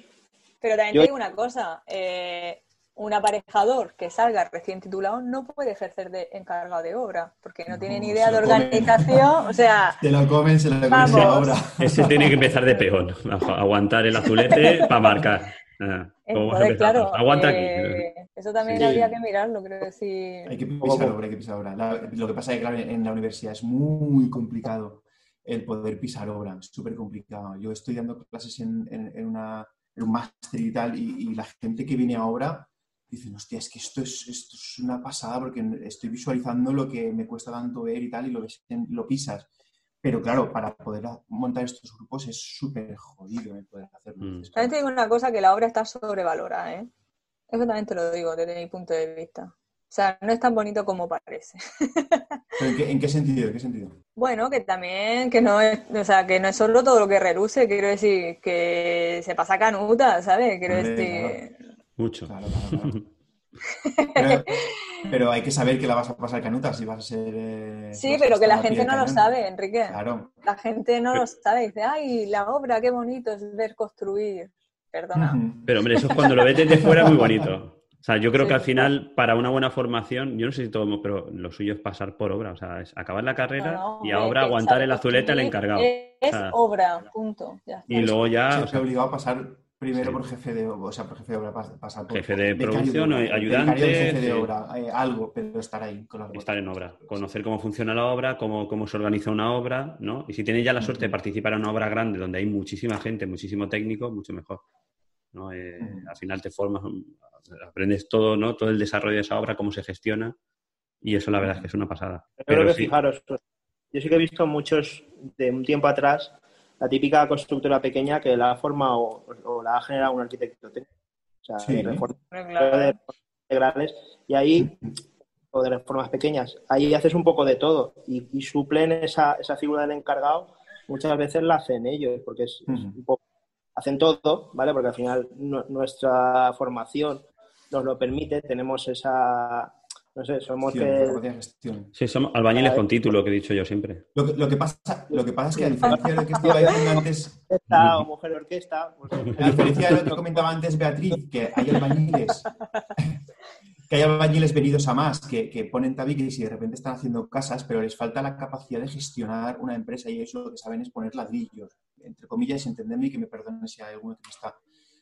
Pero también
Yo-
te digo una cosa, eh, un aparejador que salga recién titulado no puede ejercer de encargado de obra, porque no, tiene ni
se
idea de
comen.
organización, o sea,
Te lo comen, se lo comen
Vamos.
ahora.
Ese tiene que empezar de peón, agu- aguantar el azulete para marcar. Ah, ¿cómo vas a
entonces,
empezar?
claro,
Aguanta
eh, eso también
Sí.
habría que mirarlo, quiero decir.
Hay que pisar obra, hay que pisar obra. La- lo que pasa es que, claro, en la universidad es muy complicado el poder pisar obra, es súper complicado. Yo estoy dando clases en, en- en una, en un máster y tal, y, y la gente que viene a obra dice, hostia, es que esto es, esto es una pasada porque estoy visualizando lo que me cuesta tanto ver y tal, y lo, ves en- lo pisas. Pero claro, para poder montar estos grupos es súper jodido el poder hacerlo.
Mm.
También te digo una cosa, que la obra está sobrevalorada, ¿eh? Eso también te lo digo desde mi punto de vista. O sea, no es tan bonito como parece.
¿pero *laughs* ¿en, qué, en qué sentido? ¿En qué sentido?
Bueno, que también, que no es, o sea, que no es solo todo lo que reluce, quiero decir, que se pasa canuta, ¿sabes? Quiero
Hombre,
decir,
Mucho.
Claro, claro, claro. *laughs* Pero, pero hay que saber que la vas a pasar canuta si vas a ser. eh,
sí, pero que la gente no lo sabe, Enrique.
Claro.
La gente no lo sabe, dice, ay, la obra, qué bonito es ver construir. Perdona.
Pero hombre, eso es cuando lo ves desde fuera muy bonito. O sea, yo creo
Sí.
que al final, para una buena formación, yo no sé si todo, pero lo suyo es pasar por obra. O sea, es acabar la carrera
No, no,
y a obra aguantar el azulete al encargado.
Es
O sea,
obra, punto. Ya está.
y luego ya, o sea,
obligado a pasar primero
Sí.
por jefe de obra, o sea, por jefe de obra, pas- pasar por
Jefe de producción ayudante,
becario de jefe de obra, eh, algo, pero estar ahí con las
estar en obra, conocer cómo funciona la obra, cómo, cómo se organiza una obra, ¿no? Y si tienes ya la suerte de participar en una obra grande donde hay muchísima gente, muchísimo técnico, mucho mejor. ¿no? Eh. Al final te formas, aprendes todo, ¿no? Todo el desarrollo de esa obra, cómo se gestiona, y eso la verdad es que es una pasada.
Yo
Pero
creo que
sí,
fijaros, yo sí que he visto muchos de un tiempo atrás la típica constructora pequeña que la ha formado o, o la ha generado un arquitecto técnico. O sea,
Sí.
de reformas
claro.
reformas integrales. Y ahí, o de reformas pequeñas, ahí haces un poco de todo y, y suplen esa, esa figura del encargado. Muchas veces la hacen ellos, porque es, un poco, hacen todo, ¿vale? Porque al final nu- nuestra formación nos lo permite, tenemos esa, no sé, somos
Gestión,
que
gestión.
sí, somos albañiles con título, que he dicho yo siempre.
Lo que, lo que pasa, lo que pasa es que a diferencia de lo que estaba diciendo antes,
orquesta o mujer orquesta, pues,
A diferencia de lo que comentaba antes Beatriz, que hay albañiles, *laughs* que hay albañiles venidos a más, que, que ponen tabiques y de repente están haciendo casas, pero les falta la capacidad de gestionar una empresa y eso lo que saben es poner ladrillos, entre comillas, entenderme y que me perdonen si hay alguno que me está,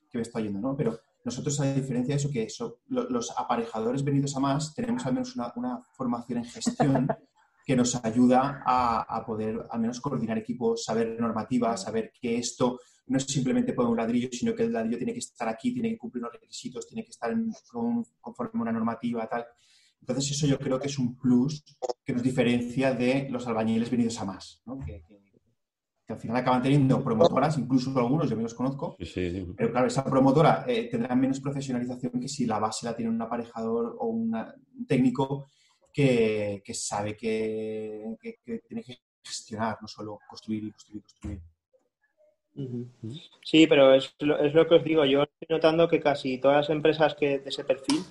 que me está oyendo, ¿no? Pero nosotros, a diferencia de eso, que eso, lo- los aparejadores venidos a más, tenemos al menos una, una formación en gestión *laughs* que nos ayuda a, a poder al menos coordinar equipos, saber normativas, saber que esto no es simplemente poner un ladrillo, sino que el ladrillo tiene que estar aquí, tiene que cumplir unos requisitos, tiene que estar en- con- conforme a una normativa, tal. Entonces, eso yo creo que es un plus que nos diferencia de los albañiles venidos a más, ¿no? que, que- que al final acaban teniendo promotoras, incluso algunos, yo me los conozco,
Sí, sí.
pero claro, esa promotora eh, tendrá menos profesionalización que si la base la tiene un aparejador o una- un técnico que, que sabe que, que- que tiene que gestionar, no solo construir y construir y construir.
Sí, pero es lo, es lo que os digo. Yo estoy notando que casi todas las empresas que de ese perfil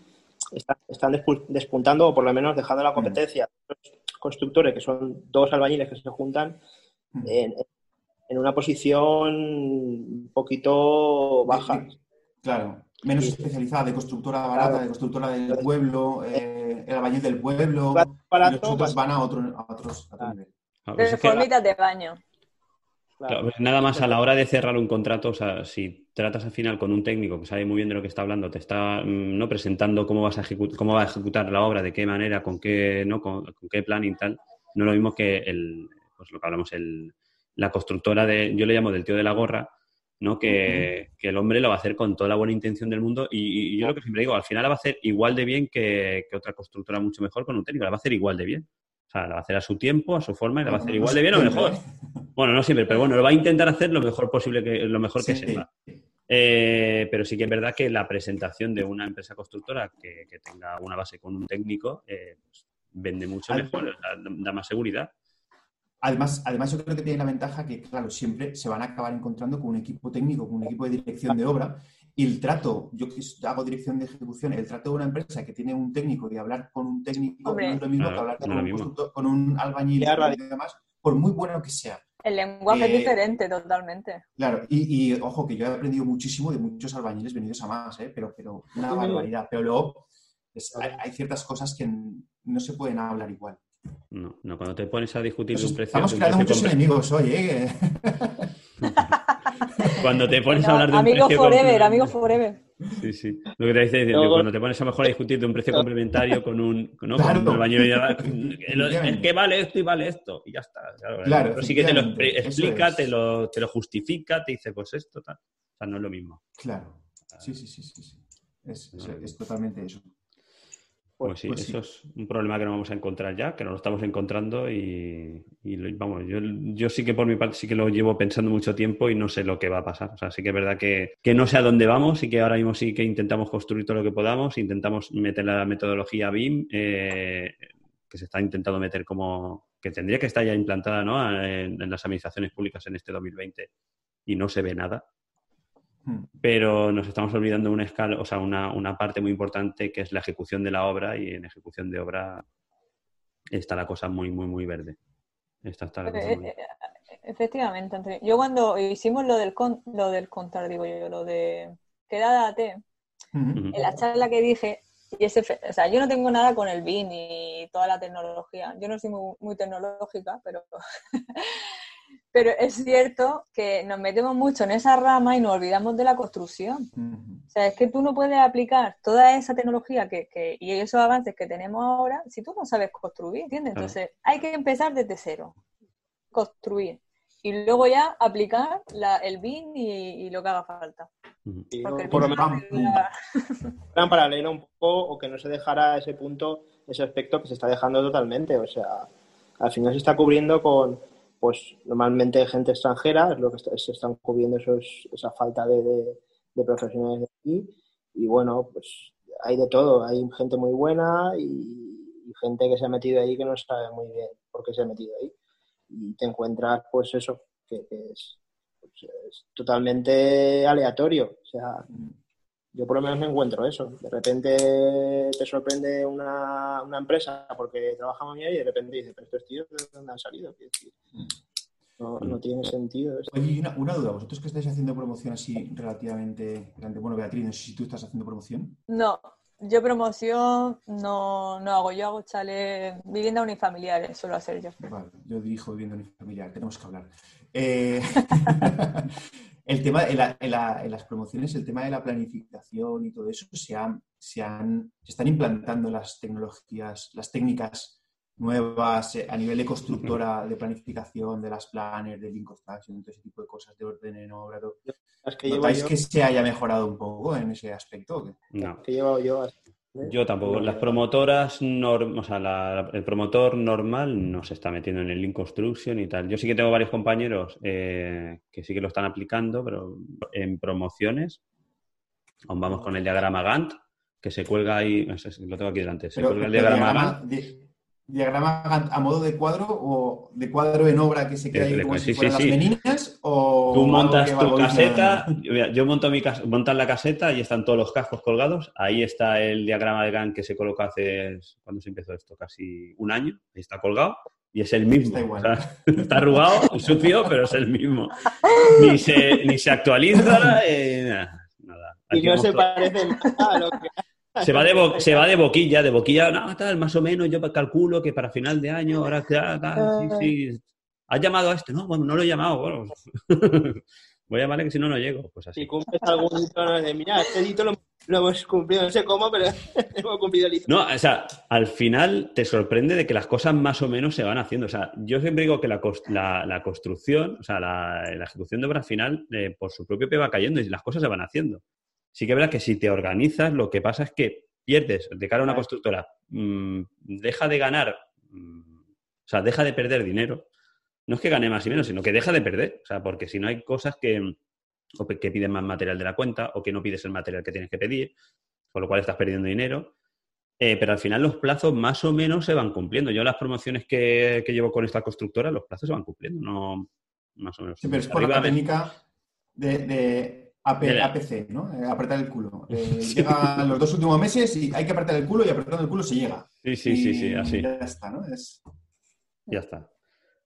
están, están despu- despuntando o por lo menos dejando la competencia. Los constructores, que son dos albañiles que se juntan en, en una posición un poquito baja.
Claro, menos
Sí.
especializada, de constructora barata,
Claro.
de constructora del pueblo, eh, el albañil del pueblo,
Barato,
y los otros
barato.
van a otro, a otros, a otro
Claro.
nivel.
Ah, pues es que-
Reformitas de baño.
Claro.
Claro, pues nada más a la hora de cerrar un contrato, o sea, si tratas al final con un técnico que sabe muy bien de lo que está hablando, te está mm, no presentando cómo vas a ejecutar, cómo va a ejecutar la obra, de qué manera, con qué, no, con, con qué planning tal, no es lo mismo que el, pues lo que hablamos, el, la constructora de, yo le llamo del tío de la gorra, ¿no? Que, que el hombre lo va a hacer con toda la buena intención del mundo y, y yo lo que siempre digo, al final la va a hacer igual de bien que, que otra constructora mucho mejor con un técnico, la va a hacer igual de bien. O sea, la va a hacer a su tiempo, a su forma y la va a hacer igual de bien o mejor. Bueno, no siempre, pero bueno, lo va a intentar hacer lo mejor posible, que, lo mejor que sepa. Eh, pero sí que es verdad que la presentación de una empresa constructora que, que tenga una base con un técnico, eh, pues, vende mucho mejor, da más seguridad.
Además, además, yo creo que tiene la ventaja que, claro, siempre se van a acabar encontrando con un equipo técnico, con un equipo de dirección de obra. Y el trato, yo que hago dirección de ejecución, el trato de una empresa que tiene un técnico y hablar con un técnico
Hombre.
no es lo mismo
Claro,
que hablar con, un con un albañil y demás, por muy bueno que sea.
El lenguaje
Eh,
es diferente totalmente.
Claro, y, y, ojo, que yo he aprendido muchísimo de muchos albañiles venidos a más, ¿eh? pero, pero una barbaridad. Pero luego es- hay, hay ciertas cosas que no se pueden hablar igual.
No, no, cuando te pones a discutir de
Nos
un precio.
estamos creando
precio
muchos
compre-
enemigos hoy, ¿eh? *laughs*
Cuando te pones a
No,
hablar de un
amigo
precio
forever, amigo forever.
Sí, sí. Lo que te dice diciendo,
Luego-
cuando te pones a lo mejor a discutir de un precio complementario con un, ¿no?
Claro.
con un albañil, y *laughs* el, el que vale esto y vale esto, y ya está. Claro,
Claro,
Pero sí que te lo explica,
es.
te, lo, te lo justifica, te dice, pues esto, tal. O sea, no es lo mismo.
Claro. Sí, sí, sí, sí. sí. Es, es-
No.
es totalmente eso.
Pues sí,
pues sí.
eso es un problema que no vamos a encontrar ya, que no lo estamos encontrando y, y vamos, yo, yo sí que por mi parte sí que lo llevo pensando mucho tiempo y no sé lo que va a pasar. O sea, sí que es verdad que, que no sé a dónde vamos y que ahora mismo sí que intentamos construir todo lo que podamos, intentamos meter la metodología BIM, eh, que se está intentando meter como, que tendría que estar ya implantada ¿no? en, en las administraciones públicas en este 2020 y no se ve nada. Pero nos estamos olvidando una escala, o sea, una, una parte muy importante que es la ejecución de la obra y en ejecución de obra está la cosa muy, muy, muy verde. Esta está la cosa
Eh,
muy-
eh, Efectivamente, Antonio. Yo cuando hicimos lo del con, lo del contar, digo yo, lo de quédate,
Ujú.
Ujú.
en la charla que dije, y ese, o sea, yo no tengo nada con el BIM y toda la tecnología. Yo no soy muy, muy tecnológica, pero, *laughs* pero es cierto que nos metemos mucho en esa rama y nos olvidamos de la construcción. O sea, es que tú no puedes aplicar toda esa tecnología que, que- y esos avances que tenemos ahora si tú no sabes construir, ¿entiendes?
Claro.
Entonces, hay que empezar desde cero, construir. Y luego ya aplicar la- el BIM y, y lo que haga falta.
Y
Porque el
por lo menos *laughs* paralelo un poco o que no se dejara ese punto, ese aspecto que se está dejando totalmente. O sea, al final se está cubriendo con, pues normalmente gente extranjera, es lo que se están cubriendo esos, esa falta de, de- profesionales de aquí. Y bueno, pues hay de todo. Hay gente muy buena y, gente que se ha metido ahí que no sabe muy bien por qué se ha metido ahí. Y te encuentras, pues eso, que, es, pues, es totalmente aleatorio. O sea, yo por lo menos me encuentro eso. De repente te sorprende una, una empresa porque trabaja muy bien y de repente dices, pero estos tíos de dónde han salido. Decir, No, no tiene sentido. esto.
Oye, una, una duda, vosotros que estáis haciendo promoción así relativamente grande, bueno, Beatriz, no sé si tú estás haciendo promoción.
No, yo promoción no, no hago. Yo hago chales, viviendas unifamiliares, suelo hacer yo.
Vale, yo dirijo viviendo en familiar, tenemos que hablar. Eh, *laughs* el tema, en, la- en la- en las promociones, el tema de la planificación y todo eso, se, han- se, han- se están implantando las tecnologías, las técnicas nuevas eh, a nivel de constructora, de planificación, de las planners, de Lean Construction, todo ese tipo de cosas, de orden en obra. todo. ¿Notáis
yo,
que se haya mejorado un poco en ese aspecto?
No.
que llevo yo así.
Yo tampoco. Las promotoras, norm- o sea, la- el promotor normal no se está metiendo en el Lean Construction y tal. Yo sí que tengo varios compañeros eh, que sí que lo están aplicando, pero en promociones, aún vamos con el diagrama Gantt, que se cuelga ahí, no sé lo tengo aquí delante, se
Pero,
cuelga el diagrama, Gantt.
Di- diagrama a modo de cuadro o de cuadro en obra que se queda ahí como
pues
si
sí,
fueran
sí,
las
sí.
meninas o
Tú montas tu caseta, yo, mira, yo monto mi cas- montas la caseta y están todos los cascos colgados. Ahí está el diagrama de Gantt que se colocó hace, ¿cuándo se empezó esto? Casi un año. Ahí está colgado y es el mismo.
Está igual.
O sea, *laughs* está arrugado, sucio, pero es el mismo. Ni se, ni se actualiza, *laughs* eh, nada. nada.
Y no se parece nada a lo que...
se va, de bo- se va de boquilla, de boquilla, no, tal, más o menos, yo calculo que para final de año, ahora tal, tal, sí, sí. ¿Has llamado a este? No, bueno, no lo he llamado, bueno. *laughs* Voy a llamarle que si no, no llego. Pues así.
Si cumples algún hito, no de, mira, este hito lo, lo hemos cumplido, no sé cómo, pero *laughs* hemos cumplido el hito.
No, o sea, al final te sorprende de que las cosas más o menos se van haciendo. O sea, yo siempre digo que la, la- la construcción, o sea, la, la ejecución de obra final, eh, por su propio pie va cayendo y las cosas se van haciendo. Sí que es verdad que si te organizas, lo que pasa es que pierdes de cara a una constructora, mm, deja de ganar, mm, o sea, deja de perder dinero. No es que gane más y menos, sino que deja de perder. O sea, porque si no hay cosas que, o que piden más material de la cuenta o que no pides el material que tienes que pedir, con lo cual estás perdiendo dinero. eh, pero al final los plazos más o menos se van cumpliendo. Yo las promociones que, que llevo con esta constructora, los plazos se van cumpliendo, no más o menos.
Sí, pero es por la
de-
técnica de, de AP
De la-
APC, ¿no? Eh, apretar el culo. *laughs* Eh, llega los dos últimos meses y hay que apretar el culo y apretando el culo se llega.
Sí, sí, sí, sí, así.
Ya está, ¿no? Es...
Ya está.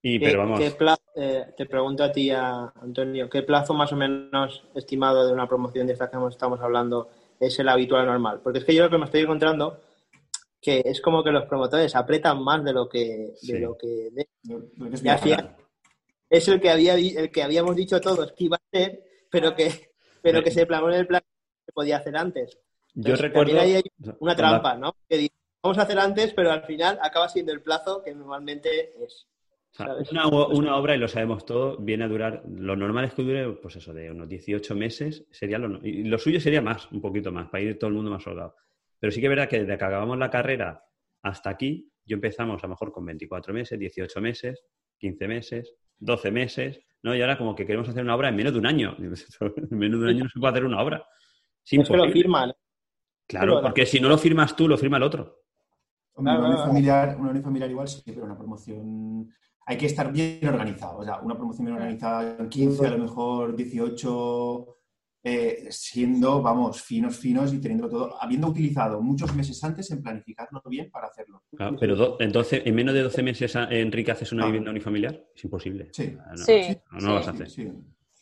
Y,
¿Qué-
pero vamos,
qué pla- eh, te pregunto a ti, a Antonio, ¿qué plazo más o menos estimado de una promoción de esta que estamos hablando es el habitual normal? Porque es que yo lo que me estoy encontrando que es como que los promotores apretan más de lo que de
Sí.
lo que de-
lo que
final es el que había el que habíamos dicho todos que iba a ser, pero que pero que se plasmó en el plan que podía hacer antes.
yo recuerdo...
ahí hay una trampa, ¿no? Que dice, vamos a hacer antes, pero al final acaba siendo el plazo que normalmente es.
Una, una obra, y lo sabemos todo, viene a durar, lo normal es que dure, pues eso, de unos 18 meses, sería lo, y lo suyo sería más, un poquito más, para ir todo el mundo más holgado. Pero sí que es verdad que desde que acabamos la carrera hasta aquí, yo empezamos a lo mejor con 24 meses, 18 meses, 15 meses, 12 meses, ¿no? Y ahora como que queremos hacer una obra en menos de un año. *laughs* En menos de un año no se puede hacer una obra. Es
Es que lo firman.
Claro,
Pero la-
porque si no lo firmas tú, lo firma el otro.
Hombre,
Claro,
una, unión
claro.
familiar, una unión familiar igual sí, pero una promoción hay que estar bien organizado. O sea, una promoción bien organizada en 15, a lo mejor 18, eh, siendo, vamos, finos, finos y teniendo todo, habiendo utilizado muchos meses antes en planificarlo bien para hacerlo.
Claro, pero do- entonces, en menos de 12 meses, a- Enrique, haces una
Ah.
vivienda unifamiliar. Es imposible.
Sí.
Ah, No,
Sí,
no, no lo vas a hacer.
Sí.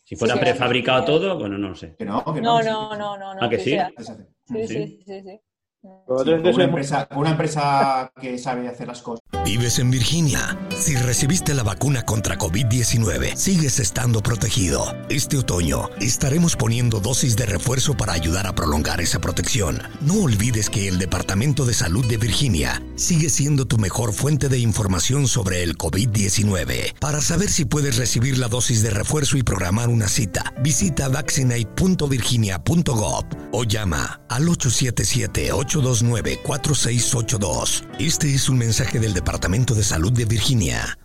Si fuera prefabricado
sí.
todo, bueno, no lo sé.
Que no, que
No, no, no, no, no.
Ah, que. Sí,
Sí.
sí,
sí, sí.
Una empresa, con una empresa que sabe hacer las cosas.
Vives en Virginia. Si recibiste la vacuna contra COVID-19, sigues estando protegido. Este otoño estaremos poniendo dosis de refuerzo para ayudar a prolongar esa protección. No olvides que el Departamento de Salud de Virginia sigue siendo tu mejor fuente de información sobre el COVID-19. Para saber si puedes recibir la dosis de refuerzo y programar una cita, visita vaccinate.virginia.gov o llama al 877-829-4682. Este es un mensaje del Departamento de Salud de Virginia.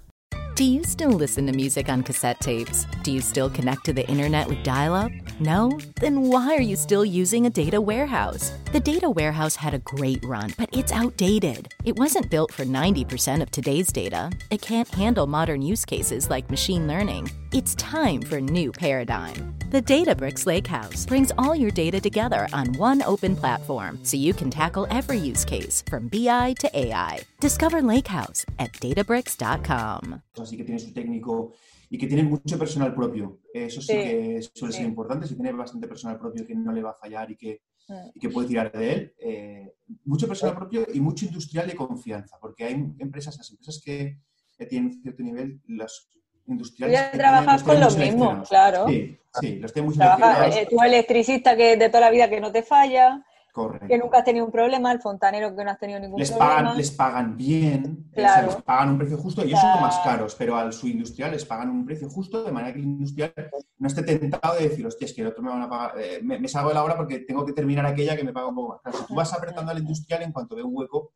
Do you still listen to music on cassette tapes? Do you still connect to the internet with dial up? No? Then why are you still using a data warehouse? The data warehouse had a great run, but it's outdated. It wasn't built for 90% of today's data. It can't handle modern use cases like machine learning. It's time for a new paradigm. The Databricks Lakehouse brings all your data together on one open platform so you can tackle every use case from BI to AI. Discover Lakehouse at databricks.com.
así que tiene su técnico y que tienen mucho personal propio. Eso sí,
Sí,
que suele
sí.
ser importante, si tiene bastante personal propio que no le va a fallar y que,
Mm.
y que puede tirar de él. eh, mucho personal propio y mucho industrial de confianza, porque hay empresas, las empresas que, que tienen cierto nivel, las industriales...
ya trabajas
tienen-
con
los tienen
mismos, claro.
Sí, sí, los tienen muy
Trabaja, eh, tú electricista que de toda la vida que no te falla,
Correcto.
que nunca has tenido un problema, el fontanero que no has tenido ningún
les
problema.
pagan, les pagan bien,
Claro.
o sea, les pagan un precio justo, ellos
O sea-
son más caros, pero al su industrial les pagan un precio justo, de manera que el industrial no esté tentado de decir, hostia, es que el otro me van a pagar, eh, me, me salgo de la hora porque tengo que terminar aquella que me paga un poco más. Claro, si tú vas apretando al industrial en cuanto ve un hueco,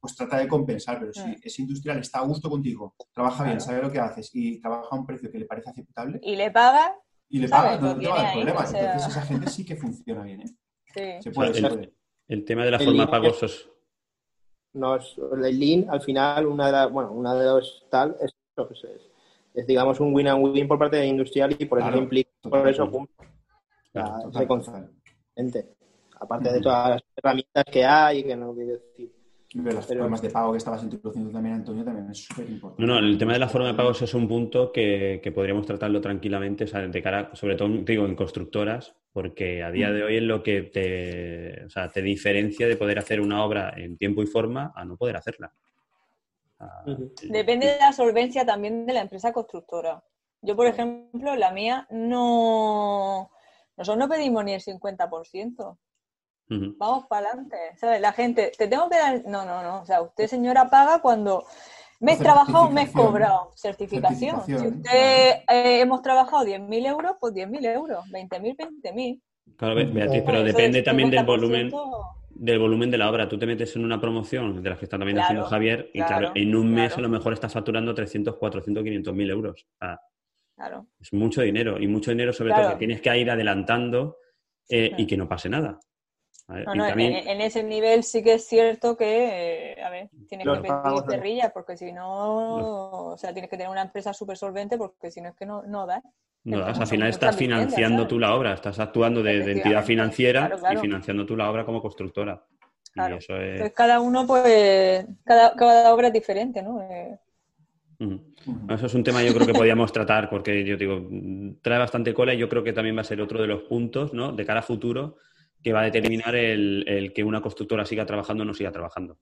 pues trata de compensar, pero si ese industrial está a gusto contigo, trabaja bien,
Claro.
sabe lo que haces y trabaja a un precio que le parece aceptable
Y le pagas,
y le paga, no
Lo
te va a dar problemas. Entonces esa gente sí que funciona bien, ¿eh?
Sí.
Se puede,
O
se
sea,
puede.
El tema de la
El
forma de
línea-
pagos es...
nos, el Lean, al final, una de las, bueno, una de los tal, es, es, es- es, digamos un win and win por parte de industrial y por eso
Claro,
se implica, por eso cumple.
Claro,
O sea,
total,
se concentra. Aparte de todas las herramientas que hay que no quiero decir.
Pero las
Pero-
formas de pago que estabas introduciendo también, Antonio, también es súper importante.
No, no, el tema de la forma de pagos es un punto que, que podríamos tratarlo tranquilamente, o sea, de cara, sobre todo, digo, en constructoras, porque a día de hoy es lo que te, o sea, te diferencia de poder hacer una obra en tiempo y forma a no poder hacerla.
Depende de la solvencia también de la empresa constructora. Yo, por ejemplo, la mía no... Nosotros no pedimos ni el 50%.
Ujú.
Vamos para adelante. ¿Sabes? La gente, te tengo que dar... No, no, no. O sea, usted, señora, paga cuando mes trabajado, mes cobrado. Certificación. Si usted eh, hemos trabajado 10.000 euros, pues 10.000 euros. 20.000, 20.000.
Claro, Be- Beatriz, pero depende también del
50%,
volumen, del volumen de la obra. Tú te metes en una promoción de las que está también
Claro,
haciendo Javier y claro,
claro,
en un mes
claro.
a lo mejor está facturando 300, 400, 500 mil euros.
Claro.
es mucho dinero y mucho dinero sobre
Claro.
todo que tienes que ir adelantando eh, y que no pase nada.
No, no, en, ese nivel sí que es cierto que, eh, a ver, tienes que pedir cerrillas porque si no, o sea, tienes que tener una empresa súper solvente porque si no es que no, no da.
No das, al final estás financiando tú la obra, estás actuando de, entidad financiera y financiando tú la obra como constructora.
Claro. Pues cada uno, pues, cada, cada obra es diferente, ¿no? Eh,
eso es un tema yo creo que podíamos tratar porque yo digo, trae bastante cola y yo creo que también va a ser otro de los puntos, ¿no? De cara a futuro que va a determinar el, que una constructora siga trabajando o no siga trabajando.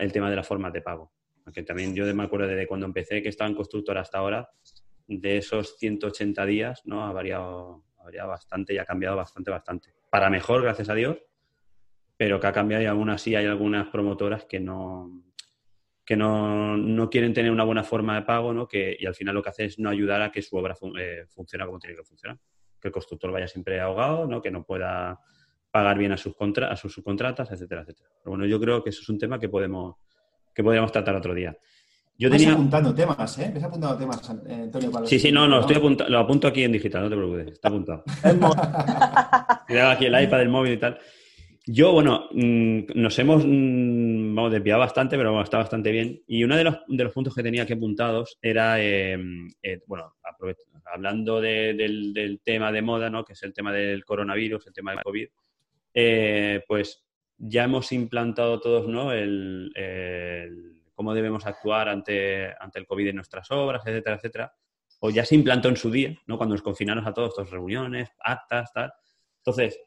El tema de las formas de pago. Porque también yo me acuerdo de cuando empecé que estaba en constructora hasta ahora, de esos 180 días, ¿no? Ha variado, variado bastante y ha cambiado bastante, bastante. Para mejor, gracias a Dios, pero que ha cambiado y aún así hay algunas promotoras que no, que no, quieren tener una buena forma de pago, ¿no? Que, y al final lo que hace es no ayudar a que su obra eh, funcione como tiene que funcionar. Que el constructor vaya siempre ahogado, ¿no? Que no pueda pagar bien a sus, contra, a sus subcontratas, etcétera, etcétera. Pero bueno, yo creo que eso es un tema que podemos, que podríamos tratar otro día.
Yo tenía... apuntando temas, ¿eh? Ves apuntando temas, Antonio.
sí, sí, no, no, estoy apuntando, lo apunto aquí en digital, no te preocupes, está apuntado. *laughs* Cuidado aquí el iPad, el móvil y tal. Yo, bueno, mm, nos hemos mm, vamos, desviado bastante, pero está bastante bien. Y uno de los, de los puntos que tenía aquí apuntados era, em, eh, bueno, hablando del, tema de moda, ¿no? que es el tema del coronavirus, el tema del COVID, eh, pues ya hemos implantado todos ¿no? el, cómo debemos actuar ante, ante el COVID en nuestras obras, etcétera, etcétera. O ya se implantó en su día, ¿no? cuando nos confinaron a todos, todas reuniones, actas, tal. Entonces,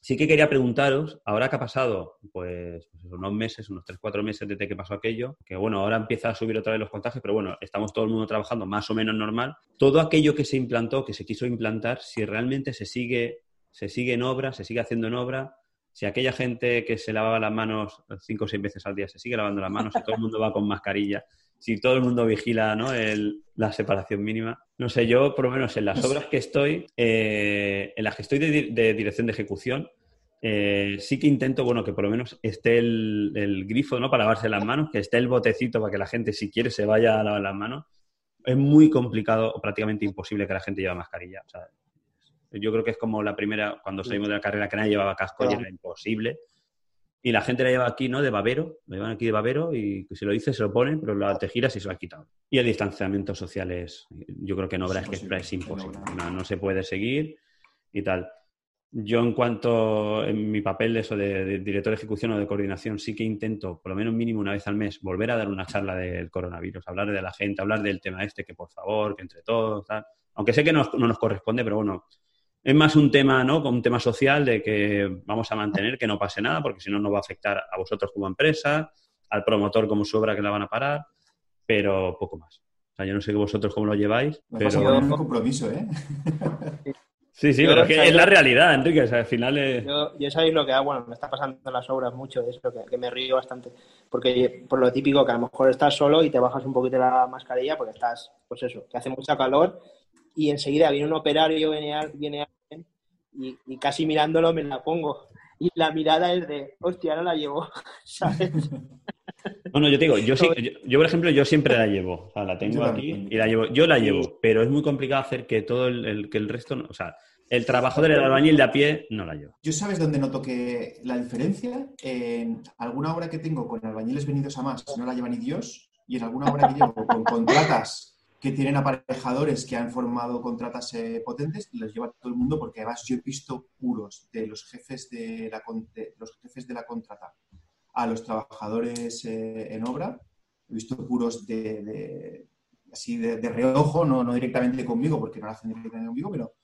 sí que quería preguntaros, ahora que ha pasado, pues, pues unos meses, unos 3, 4 meses desde que pasó aquello, que bueno, ahora empieza a subir otra vez los contagios, pero bueno, estamos todo el mundo trabajando más o menos normal. Todo aquello que se implantó, que se quiso implantar, si realmente se sigue, se sigue en obra, se sigue haciendo en obra, si aquella gente que se lavaba las manos cinco o seis veces al día se sigue lavando las manos, si todo el mundo va con mascarilla, si todo el mundo vigila ¿no? la separación mínima. No sé, yo por lo menos en las pues obras que estoy, eh, en las que estoy de, dirección de ejecución, eh, sí que intento, bueno, que por lo menos esté el, grifo, ¿no? Para lavarse las manos, que esté el botecito para que la gente, si quiere, se vaya a lavar las manos. Es muy complicado o prácticamente imposible que la gente lleve mascarilla. Yo creo que es como la primera, cuando salimos de la carrera, que nadie llevaba casco y era imposible. Y la gente la lleva aquí, ¿no? De babero, lo llevan aquí de babero y si lo dice se lo ponen, pero la te giras y se lo ha quitado. Y el distanciamiento social es, yo creo que en obra es, que es, imposible. No, se puede seguir y tal. Yo en cuanto en mi papel de eso de, director de ejecución o de coordinación sí que intento, por lo menos mínimo una vez al mes, volver a dar una charla del coronavirus, hablar de la gente, hablar del tema este, que por favor, que entre todos, tal. Aunque sé que no, no nos corresponde, pero bueno, es más un tema, ¿no? Un tema social de que vamos a mantener que no pase nada, porque si no, no va a afectar a vosotros como empresa, al promotor como su obra que la van a parar, pero poco más. O sea, yo no sé vosotros cómo lo lleváis. pero...
un compromiso, ¿eh? *laughs*
Sí, sí, pero es que es la realidad, Enrique. O sea, al final es...
Yo, yo sabéis lo que hago, bueno, me está pasando en las obras mucho, eso que, que me río bastante. Porque por lo típico que a lo mejor estás solo y te bajas un poquito la mascarilla porque estás, pues eso, que hace mucha calor y enseguida viene un operario, viene, viene alguien y, y, casi mirándolo me la pongo. Y la mirada es de, hostia, ahora la llevo, *laughs* ¿sabes?
Bueno, yo te digo, yo sí, yo, por ejemplo, yo siempre la llevo, o sea, la tengo aquí y la llevo, yo la llevo, pero es muy complicado hacer que todo el, que el resto, o sea, el trabajador del albañil de a pie no la lleva.
¿Yo sabes dónde noto que la diferencia? En alguna obra que tengo con albañiles venidos a más no la lleva ni Dios y en alguna obra que llevo con contratas que tienen aparejadores que han formado contratas eh, potentes y los lleva todo el mundo porque además yo he visto puros de los jefes de la, los jefes de la contrata a los trabajadores eh, en obra. He visto puros de, así de, reojo, no, no, directamente conmigo porque no lo hacen directamente conmigo, pero,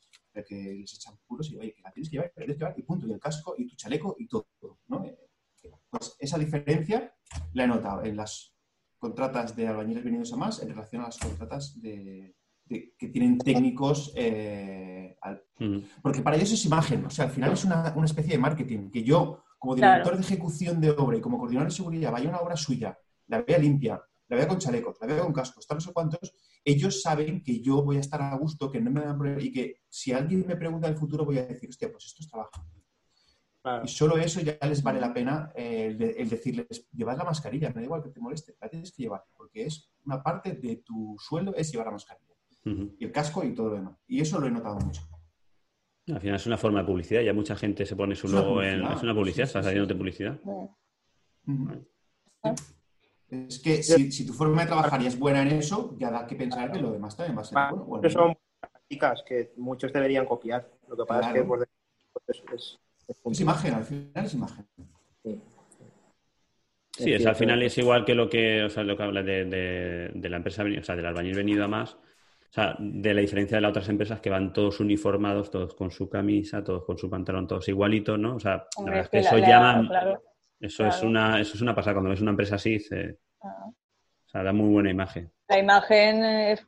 que les echan puros y oye, que la tienes que llevar, que llevar y punto, y el casco y tu chaleco y todo. ¿no? Eh, pues esa diferencia la he notado en las contratas de albañiles venidos a más en relación a las contratas de, que tienen técnicos. Eh, porque para ellos es imagen, o sea, al final es una, especie de marketing. Que yo, como director de ejecución de obra y como coordinador de seguridad, vaya a una obra suya, la vea limpia, la vea con chalecos, la vea con cascos, tal no sé cuántos, ellos saben que yo voy a estar a gusto, que no me van a y que si alguien me pregunta en el futuro voy a decir, hostia, pues esto es trabajo. Y solo eso ya les vale la pena eh, el, decirles, llevad la mascarilla, no da igual que te moleste, la tienes que llevar, porque es una parte de tu sueldo es llevar la mascarilla. Y el casco y todo lo demás. Y eso lo he notado mucho.
Al final es una forma de publicidad, ya mucha gente se pone su
Es una
logo en...
publicidad,
Es una publicidad,
sí, sí,
estás
sí.
haciendo publicidad.
Es que si, si tu forma de trabajar ya es buena en eso, ya da que pensar que lo demás también va a ser bueno.
son prácticas que muchos deberían copiar. Lo que pasa es que
Claro.
por dentro, pues, es, es,
imagen, al final es imagen.
Sí, es, al final es igual que lo que, o sea, lo que habla de, de- de la empresa, o sea, del albañil venido a más, o sea, de la diferencia de las otras empresas que van todos uniformados, todos con su camisa, todos con su pantalón, todos igualitos, ¿no? O sea, la verdad es que
que
eso
la- la-
llama,
claro,
eso es una, eso es una pasada cuando ves una empresa así, dice,
Ah.
o sea, da muy buena imagen,
La imagen es,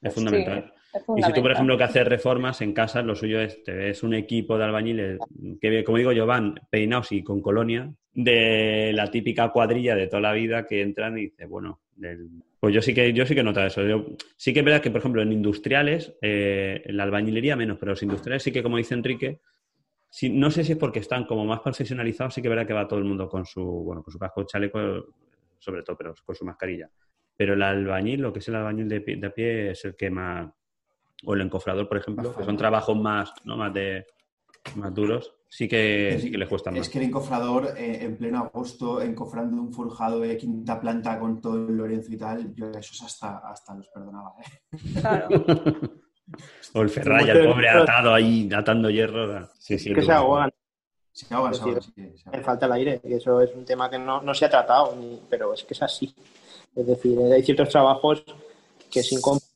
es fundamental. Y si tú, por ejemplo, que haces reformas en casa, lo suyo es, te ves un equipo de albañiles que, como digo yo, van peinados y con colonia, de la típica cuadrilla de toda la vida que entran y dices, bueno, del- pues yo sí que yo sí que noto eso. Yo, sí que es verdad que, por ejemplo, en industriales, eh, en la albañilería menos, pero los industriales sí que, como dice Enrique, sí, no sé si es porque están como más profesionalizados, sí que es verdad que va todo el mundo con su, bueno, con su casco, chaleco, sobre todo, pero con su mascarilla. Pero el albañil, lo que es el albañil de pie, de pie es el que más, o el encofrador, por ejemplo, que son trabajos más, ¿no? más de más duros, sí que, sí que les cuesta más.
Es que el encofrador, eh, en pleno agosto, encofrando un forjado de quinta planta con todo el Lorenzo y tal, yo esos hasta, hasta los perdonaba. ¿eh? *laughs*
O el Ferrari, el pobre atado ahí, atando hierro. Sí, sí,
que se ahogan.
Se ahogan,
Es
se ahogan,
Me falta el aire, y eso es un tema que no, no se ha tratado, ni- pero es que es así. Es decir, hay ciertos trabajos que es incompletible.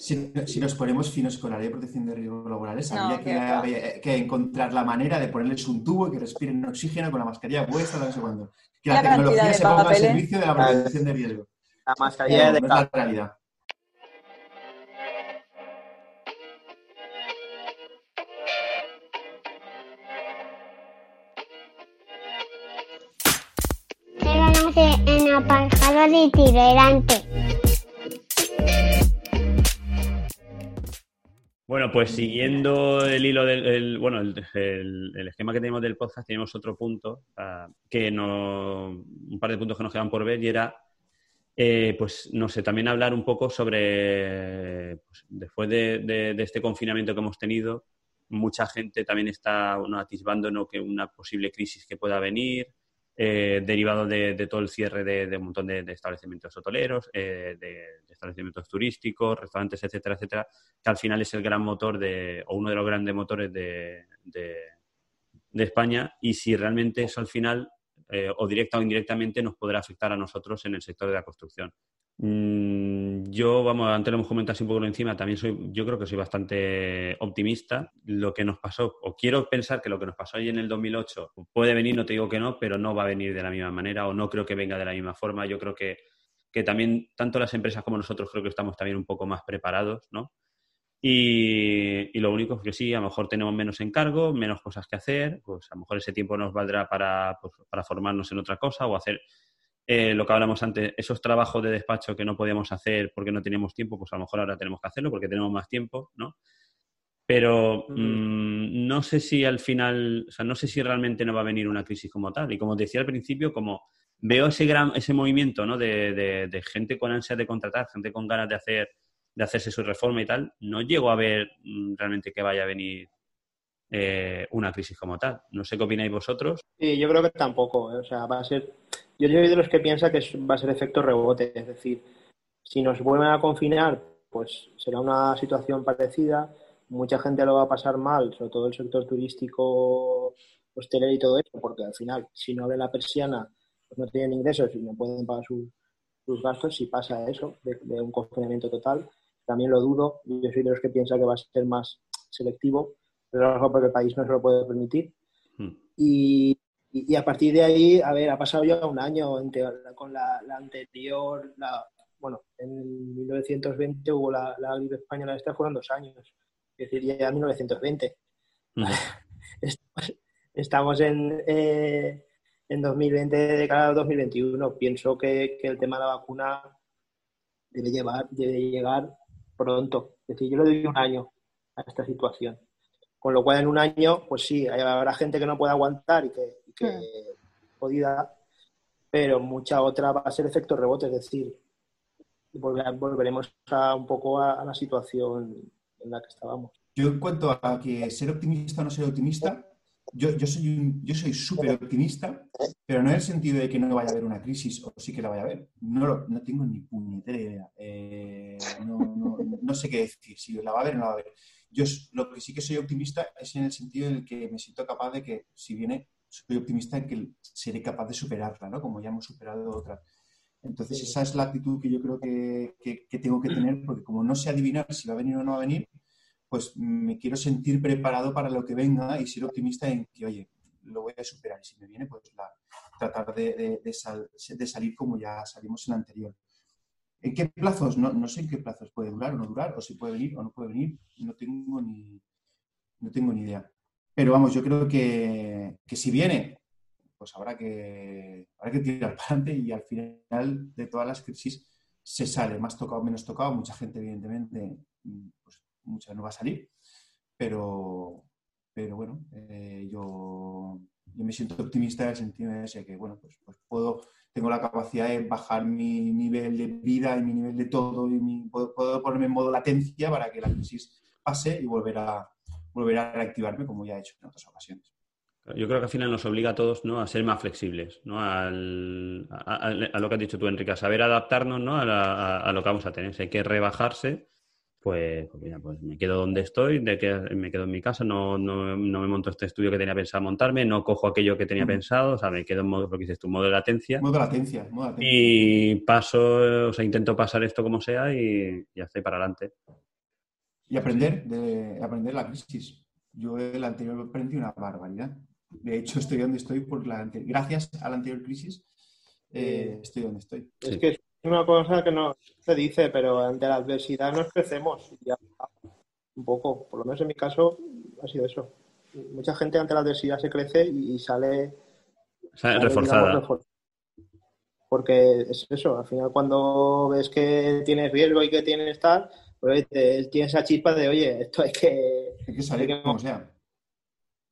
Si, si nos ponemos finos con la ley de protección de riesgos laborales,
No,
habría que, que encontrar la manera de ponerles un tubo y que respiren oxígeno con la mascarilla puesta, no sé cuándo. Que la tecnología se ponga al servicio de la prevención de riesgo.
La mascarilla
No,
de
no es la realidad.
En Aparejador Itinerante.
Bueno, pues siguiendo el hilo del, el- bueno, el, esquema que tenemos del podcast, tenemos otro punto ah, que no, un par de puntos que nos quedan por ver y era, eh, pues, no sé, también hablar un poco sobre, pues, después de, este confinamiento que hemos tenido, mucha gente también está bueno, atisbando ¿no? que una posible crisis que pueda venir, eh, derivado de, de todo el cierre de, de un montón de, de establecimientos hoteleros, eh, de, establecimientos turísticos, restaurantes, etcétera, etcétera, que al final es el gran motor de, o uno de los grandes motores de, de- de España, y si realmente eso al final, eh, o directa o indirectamente, nos podrá afectar a nosotros en el sector de la construcción. Mm, yo, vamos, antes lo hemos comentado así un poco por encima, también soy, yo creo que soy bastante optimista. Lo que nos pasó, o quiero pensar que lo que nos pasó ahí en el 2008 puede venir, no te digo que no, pero no va a venir de la misma manera o no creo que venga de la misma forma. Yo creo que, que también, tanto las empresas como nosotros, creo que estamos también un poco más preparados, ¿no? Y, y lo único es que sí, a lo mejor tenemos menos encargo, menos cosas que hacer, pues a lo mejor ese tiempo nos valdrá para, pues, para formarnos en otra cosa o hacer eh, lo que hablamos antes, esos trabajos de despacho que no podíamos hacer porque no teníamos tiempo, pues a lo mejor ahora tenemos que hacerlo porque tenemos más tiempo, ¿no? Pero mm, no sé si al final, o sea, no sé si realmente no va a venir una crisis como tal. Y como te decía al principio, como veo ese gran, ese movimiento, ¿no? De, de- de gente con ansias de contratar, gente con ganas de hacer, de hacerse su reforma y tal, no llego a ver mm, realmente que vaya a venir eh, una crisis como tal. No sé qué opináis vosotros.
Sí, yo creo que tampoco. ¿eh? O sea, va a ser. Yo soy de los que piensa que va a ser efecto rebote. Es decir, si nos vuelven a confinar, pues será una situación parecida. Mucha gente lo va a pasar mal, sobre todo el sector turístico, hostelero y todo eso, porque al final, si no abre la persiana, pues no tienen ingresos y no pueden pagar su- sus gastos. Si pasa eso, de un confinamiento total, también lo dudo. Yo soy de los que piensa que va a ser más selectivo, pero a lo mejor porque el país no se lo puede permitir. Y, y- y a partir de ahí, a ver, ha pasado ya un año entre- con la, la anterior, la, bueno, en 1920 hubo la, la gripe española, esta fueron dos años, es decir, ya en 1920. *laughs* Estamos, estamos en, eh, en 2020 de cara a 2021. Pienso que, que el tema de la vacuna debe, llevar, debe llegar pronto. Es decir, yo le doy un año a esta situación. Con lo cual, en un año, pues sí, habrá gente que no pueda aguantar y que, y que jodida, pero mucha otra va a ser efecto rebote, es decir, volver- volveremos a, un poco a, a la situación en la que estábamos.
yo en cuanto a que ser optimista o no ser optimista, yo, yo soy yo soy súper optimista, pero no en el sentido de que no vaya a haber una crisis o sí que la vaya a haber. No, lo- no tengo ni puñetera idea. Eh, no, no- no sé qué decir, si la va a haber o no la va a haber. Yo lo que sí que soy optimista es en el sentido en el que me siento capaz de que, si viene, soy optimista en que seré capaz de superarla, ¿no? Como ya hemos superado otras. Entonces, esa es la actitud que yo creo que, que- que tengo que tener, porque como no sé adivinar si va a venir o no va a venir, pues me quiero sentir preparado para lo que venga y ser optimista en que, oye, lo voy a superar. Y si me viene, pues la- tratar de, de- de sal- de salir como ya salimos en la anterior. ¿En qué plazos? No, no sé en qué plazos puede durar o no durar, o si puede venir o no puede venir. No tengo ni, no tengo ni idea. Pero vamos, yo creo que, que si viene, pues habrá que, habrá que tirar *laughs* para adelante y al final de todas las crisis se sale, más tocado, menos tocado. Mucha gente, evidentemente, pues mucha no va a salir, pero, pero bueno, eh, yo, yo me siento optimista en el sentido de que, bueno, pues, pues puedo, tengo la capacidad de bajar mi nivel de vida y mi nivel de todo y mi- puedo, puedo ponerme en modo latencia para que la crisis pase y volver a, volver a reactivarme como ya he hecho en otras ocasiones.
Yo creo que al final nos obliga a todos ¿no? a ser más flexibles, ¿no? Al- a, lo que has dicho tú, Enrique, a saber adaptarnos ¿no? a, la- a lo que vamos a tener. Si hay que rebajarse, pues, pues mira, pues me quedo donde estoy, de que me quedo en mi casa, no, no, no me monto este estudio que tenía pensado montarme, no cojo aquello que tenía
Mm.
pensado, o sea, me quedo en modo, lo que dices tú, modo de latencia.
Modo latencia, modo latencia.
Y paso, o sea, intento pasar esto como sea y ya estoy para adelante.
Y aprender de aprender la crisis. Yo el anterior aprendí una barbaridad. De hecho, estoy donde estoy por la gracias a la anterior crisis. eh, estoy donde estoy.
Es que una cosa que no se dice, pero ante la adversidad nos crecemos. y ya un poco, por lo menos en mi caso, ha sido eso. Mucha gente ante la adversidad se crece y, y sale,
Sale reforzada.
digamos, refor- Porque es eso, al final cuando ves que tienes riesgo y que tienes tal, pues tienes esa chispa de, oye, esto hay que...
Hay que salir como sea.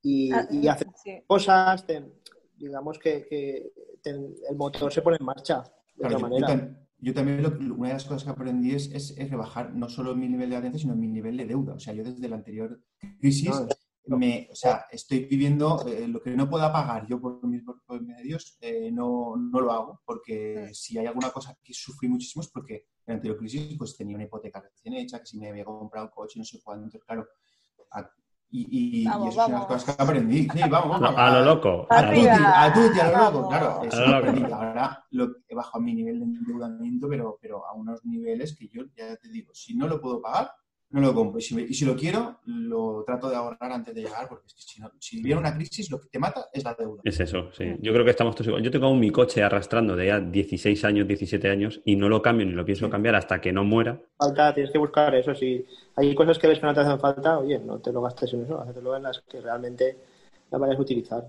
Y,
Ah,
y hacer
sí.
cosas, te- digamos que, que te- el motor se pone en marcha
Claro,
otra
yo,
manera.
yo también lo- una de las cosas que aprendí es, es- es rebajar no solo mi nivel de latencia, sino mi nivel de deuda. O sea, yo desde la anterior crisis,
No,
me, o sea, estoy viviendo eh, lo que no pueda pagar yo por mis propios medios, eh, no, no lo hago, porque si hay alguna cosa que sufrí muchísimo es porque en la anterior crisis pues tenía una hipoteca recién hecha, que si me había comprado un coche, no sé cuánto, claro. a- y, y,
Vamos,
y eso es una de las
vamos.
cosas que aprendí. Sí, vamos, vamos.
A lo loco.
A
a lo
tutti,
loco.
a tutti, a lo loco, claro. Eso
lo
aprendí. Ahora lo, he bajado mi nivel de endeudamiento, pero, pero a unos niveles que yo ya te digo, si no lo puedo pagar, no lo compro. Y si, me- y si lo quiero, lo trato de ahorrar antes de llegar, porque es que si, no, si viene una crisis, lo que te mata es la deuda.
Es eso, sí. Yo creo que estamos todos igual. Yo tengo aún mi coche arrastrando de ya 16 años, 17 años y no lo cambio ni lo pienso cambiar hasta que no muera.
falta, tienes que buscar eso. Si hay cosas que ves que no te hacen falta, oye, no te lo gastes en eso, hazlo en las que realmente las vayas a utilizar.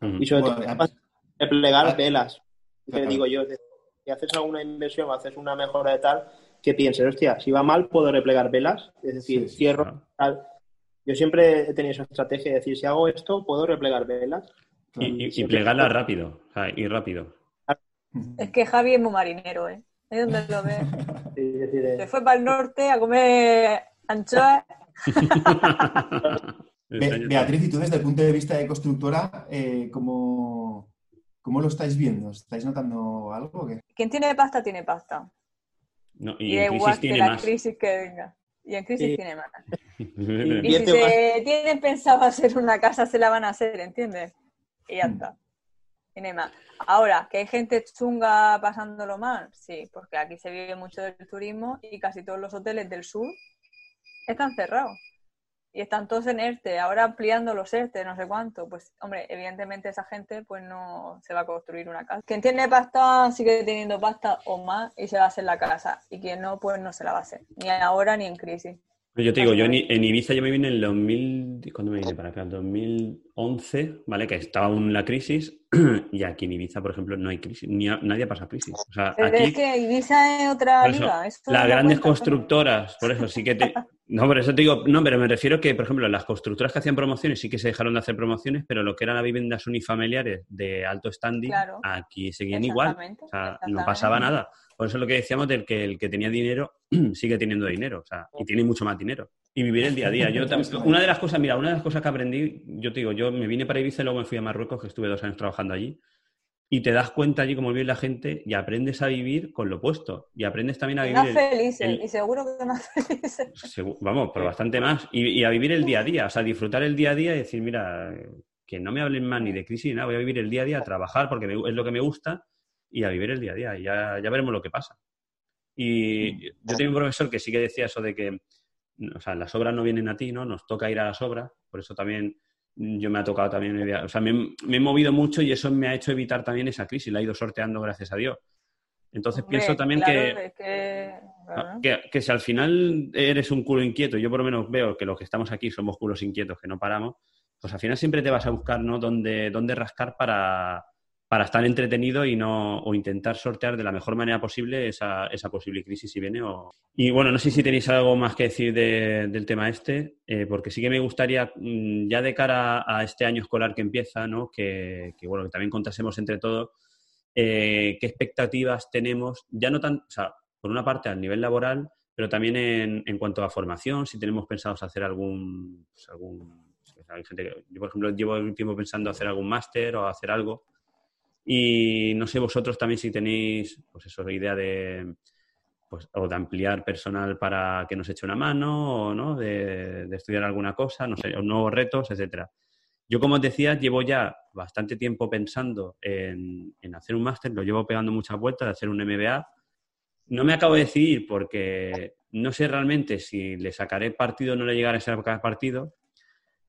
Ujú.
Y sobre
Bueno,
todo,
además-
replegar velas. Y te
Claro.
digo yo, de- si haces alguna inversión o haces una mejora de tal, que pienses, hostia, si va mal, puedo replegar velas. Es decir,
Sí, sí,
cierro
claro.
tal. Yo siempre he tenido esa estrategia de decir, si hago esto, puedo replegar velas.
Y, y- plegarla rápido, y rápido.
Es que Javi es muy marinero, ¿eh? Ahí donde lo.
Sí, es decir, eh,
Se fue para el norte a comer anchoas. *laughs*
Be- Beatriz, y tú desde el punto de vista de constructora, eh, ¿cómo, ¿cómo lo estáis viendo? ¿Estáis notando algo? o qué?
Quien tiene pasta, tiene pasta.
No,
Y,
y en
igual
crisis
que
tiene
la
más.
crisis que venga. Y en crisis
Sí.
tiene más. *laughs* Y si
Invierte
se tienen pensado hacer una casa, se la van a hacer, ¿entiendes? Y
Mm.
ya está. Tiene más. Ahora, que hay gente chunga pasándolo mal, sí, porque aquí se vive mucho del turismo y casi todos los hoteles del sur están cerrados. Y están todos en ERTE, ahora ampliando los ERTE, no sé cuánto. Pues, hombre, evidentemente esa gente pues no se va a construir una casa. Quien tiene pasta sigue teniendo pasta o más y se va a hacer la casa. Y quien no, pues no se la va a hacer. Ni ahora ni en crisis.
Yo te digo, yo en, Ibiza yo me vine en el 2000, ¿cuándo me vine para acá? 2011, ¿vale? Que estaba aún la crisis *clears throat* y aquí en Ibiza, por ejemplo, no hay crisis, ni a- nadie pasa crisis. O sea,
Pero
aquí...
es que Ibiza es otra
eso,
liga. eso
las
no
grandes
cuenta,
constructoras, por eso sí que te... No, por eso te digo, no, pero me refiero que, por ejemplo, las constructoras que hacían promociones sí que se dejaron de hacer promociones, pero lo que eran las viviendas unifamiliares de alto standing,
Claro.
aquí seguían igual. O sea, no pasaba nada. Por eso es lo que decíamos del que el que tenía dinero *clears throat* sigue teniendo dinero, o sea, y tiene mucho más dinero. y vivir el día a día. Yo *laughs* una de las cosas, mira, una de las cosas que aprendí, yo te digo, yo me vine para Ibiza y luego me fui a Marruecos, que estuve dos años trabajando allí, y te das cuenta allí cómo vive la gente y aprendes a vivir con lo opuesto. Y aprendes también a vivir...
Más felices, y seguro que más *laughs* felices.
vamos, pero bastante más. Y, a vivir el día a día, o sea, disfrutar el día a día y decir, mira, que no me hablen más ni de crisis ni nada, voy a vivir el día a día, a trabajar porque es lo que me gusta y a vivir el día a día. Y ya, ya veremos lo que pasa. Y yo tengo un profesor que sí que decía eso de que o sea, las obras no vienen a ti, ¿no? Nos toca ir a las obras, por eso también yo me ha tocado también, o sea, me, he movido mucho y eso me ha hecho evitar también esa crisis, la he ido sorteando gracias a Dios. Entonces pienso también que, que, que, si al final eres un culo inquieto, yo por lo menos veo que los que estamos aquí somos culos inquietos, que no paramos, pues al final siempre te vas a buscar, ¿no? Dónde, dónde rascar para, para estar entretenido y no o intentar sortear de la mejor manera posible esa, esa posible crisis si viene. O... Y bueno, no sé si tenéis algo más que decir del tema este, eh, porque sí que me gustaría, mm, ya de cara a este año escolar que empieza, ¿no? que, bueno, que también contásemos entre todos eh, qué expectativas tenemos, ya no tan, o sea, por una parte al nivel laboral, pero también en, en cuanto a formación, si tenemos pensados hacer algún, pues, algún hay gente yo, por ejemplo, llevo un tiempo pensando hacer algún máster o hacer algo y no sé vosotros también si tenéis, pues eso, idea de, pues, o de ampliar personal para que nos eche una mano, o ¿no? de, estudiar alguna cosa, no sé, nuevos retos, etcétera. Yo, como os decía, llevo ya bastante tiempo pensando en, en hacer un máster, lo llevo pegando muchas vueltas, de hacer un MBA. No me acabo de decidir porque no sé realmente si le sacaré partido o no le llegaré a sacar partido.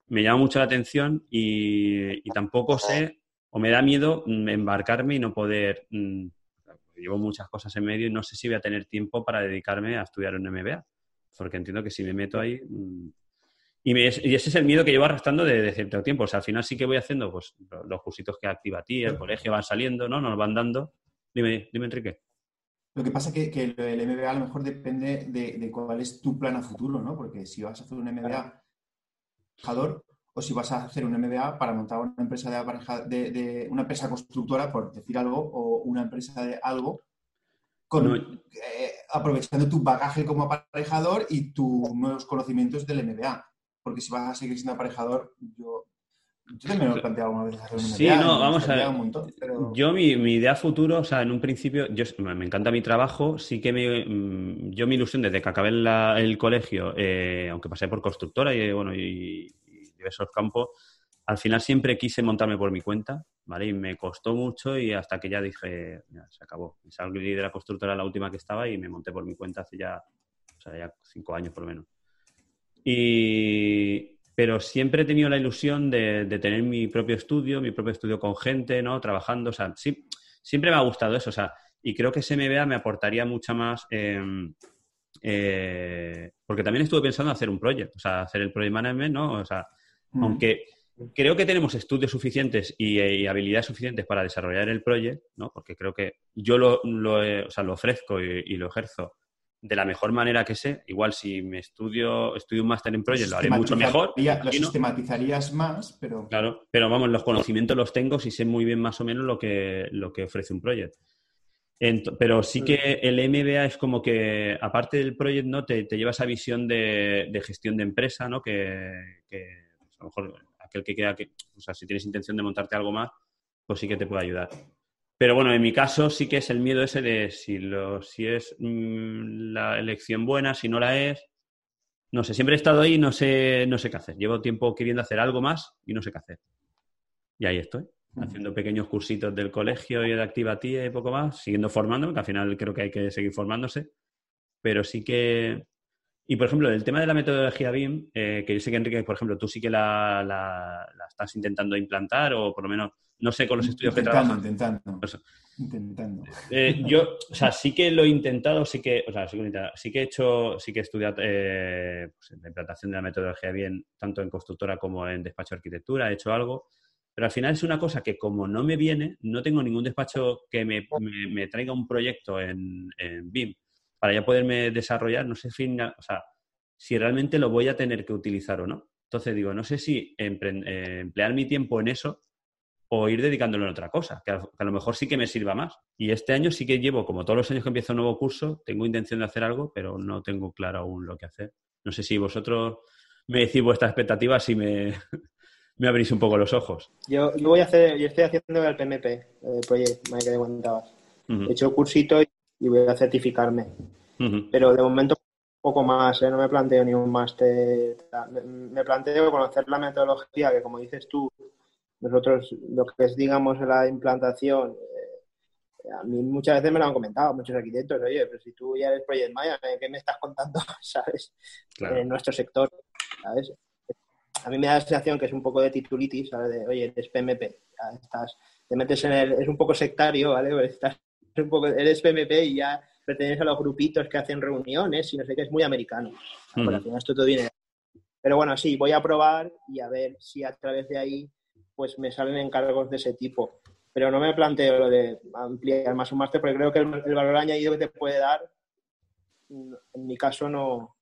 Me llama mucho la atención y, y tampoco sé o me da miedo mm, embarcarme y no poder... Mm, llevo muchas cosas en medio y no sé si voy a tener tiempo para dedicarme a estudiar un MBA, porque entiendo que si me meto ahí... Mm, y, ese es el miedo que llevo arrastrando desde cierto tiempo. O sea, al final sí que voy haciendo pues, los cursitos que activa a ti, el colegio van saliendo, ¿no? Nos van dando. Dime, dime Enrique.
Lo que pasa es que, el MBA a lo mejor depende de, de, cuál es tu plan a futuro, ¿no? Porque si vas a hacer un MBA trabajador, o si vas a hacer un MBA para montar una empresa de, de, una empresa constructora, por decir algo, o una empresa de algo, con, eh, aprovechando tu bagaje como aparejador y tus nuevos conocimientos del MBA. Porque si vas a seguir siendo aparejador, yo, yo también me he planteado alguna vez hacer un MBA.
Sí, no, vamos a ver. Yo, mi, mi, idea futuro, o sea, en un principio, yo, me encanta mi trabajo, sí que me, mm, yo mi ilusión desde que acabé el colegio, eh, aunque pasé por constructora y, bueno, y, esos campos, al final siempre quise montarme por mi cuenta, ¿vale? Y me costó mucho y hasta que ya dije, ya, se acabó. Salí de la constructora la última que estaba y me monté por mi cuenta hace ya, o sea, ya cinco años por lo menos. Y, pero siempre he tenido la ilusión de, tener mi propio estudio, mi propio estudio con gente, ¿no? Trabajando, o sea, sí, siempre me ha gustado eso, o sea, y creo que ese MBA me aportaría mucha más... Em, eh, porque también estuve pensando en hacer un proyecto, o sea, hacer el project management, ¿no? O sea, Mm. Aunque creo que tenemos estudios suficientes y, habilidades suficientes para desarrollar el proyecto, ¿no? porque creo que yo lo, lo, ofrezco y, lo ejerzo de la mejor manera que sé. Igual si me estudio, estudio un máster en proyecto, lo haré mucho mejor.
Lo sistematizarías más, pero...
Claro, pero vamos, los conocimientos los tengo si sé muy bien más o menos lo que, lo que ofrece un proyecto. pero sí que el MBA es como que, aparte del proyecto, ¿no? Te, lleva esa visión de, gestión de empresa, ¿no? que a lo mejor aquel que queda que, o sea, si tienes intención de montarte algo más, pues sí que te puede ayudar. Pero bueno, en mi caso sí que es el miedo ese de si, lo, si es mm, la elección buena, si no la es. No sé, siempre he estado ahí y no sé, no sé qué hacer. Llevo tiempo queriendo hacer algo más y no sé qué hacer. Y ahí estoy, haciendo pequeños cursitos del colegio y de activatía y poco más, siguiendo formándome, que al final creo que hay que seguir formándose. Pero sí que, y, por ejemplo, el tema de la metodología BIM, eh, que yo sé que, Enrique, por ejemplo, tú sí que la, la, estás intentando implantar o por lo menos, no sé, con los estudios que trabajas.
Intentando, intentando.
Eh, yo, o sea, sí que lo he intentado, sí que, o sea, sí que, sí que he hecho, sí que he estudiado eh, pues, la implantación de la metodología BIM, tanto en constructora como en despacho de arquitectura, he hecho algo, pero al final es una cosa que como no me viene, no tengo ningún despacho que me, me, traiga un proyecto en, en BIM para ya poderme desarrollar, no sé si, o sea, si realmente lo voy a tener que utilizar o no. Entonces digo, no sé si eh, emplear mi tiempo en eso o ir dedicándolo en otra cosa, que a, lo mejor sí que me sirva más. Y este año sí que llevo, como todos los años que empiezo un nuevo curso, tengo intención de hacer algo, pero no tengo claro aún lo que hacer. No sé si vosotros me decís vuestras expectativas y me, *laughs* me abrís un poco los ojos.
Yo, yo voy a hacer, yo estoy haciendo el PMP, el proyecto que te contabas. He hecho cursito y, y voy a certificarme.
Ujú.
Pero de momento poco más, ¿eh? no me planteo ni un máster. Me, planteo conocer la metodología, que como dices tú, nosotros lo que es, digamos, la implantación, eh, a mí muchas veces me lo han comentado muchos arquitectos, oye, pero si tú ya eres Project Manager, ¿qué me estás contando, *laughs* sabes?
Claro.
En nuestro sector, ¿sabes? A mí me da la sensación que es un poco de titulitis, ¿sabes? De, oye, eres PMP, ya estás, te metes en el, es un poco sectario, ¿vale? Pues Estás *laughs* un poco, eres PMP y ya perteneces a los grupitos que hacen reuniones y no sé qué, es muy americano. Final esto todo viene. Pero bueno, sí, voy a probar y a ver si a través de ahí pues me salen encargos de ese tipo. Pero no me planteo lo de ampliar más un máster porque creo que el, el valor añadido que te puede dar, mm, en mi caso no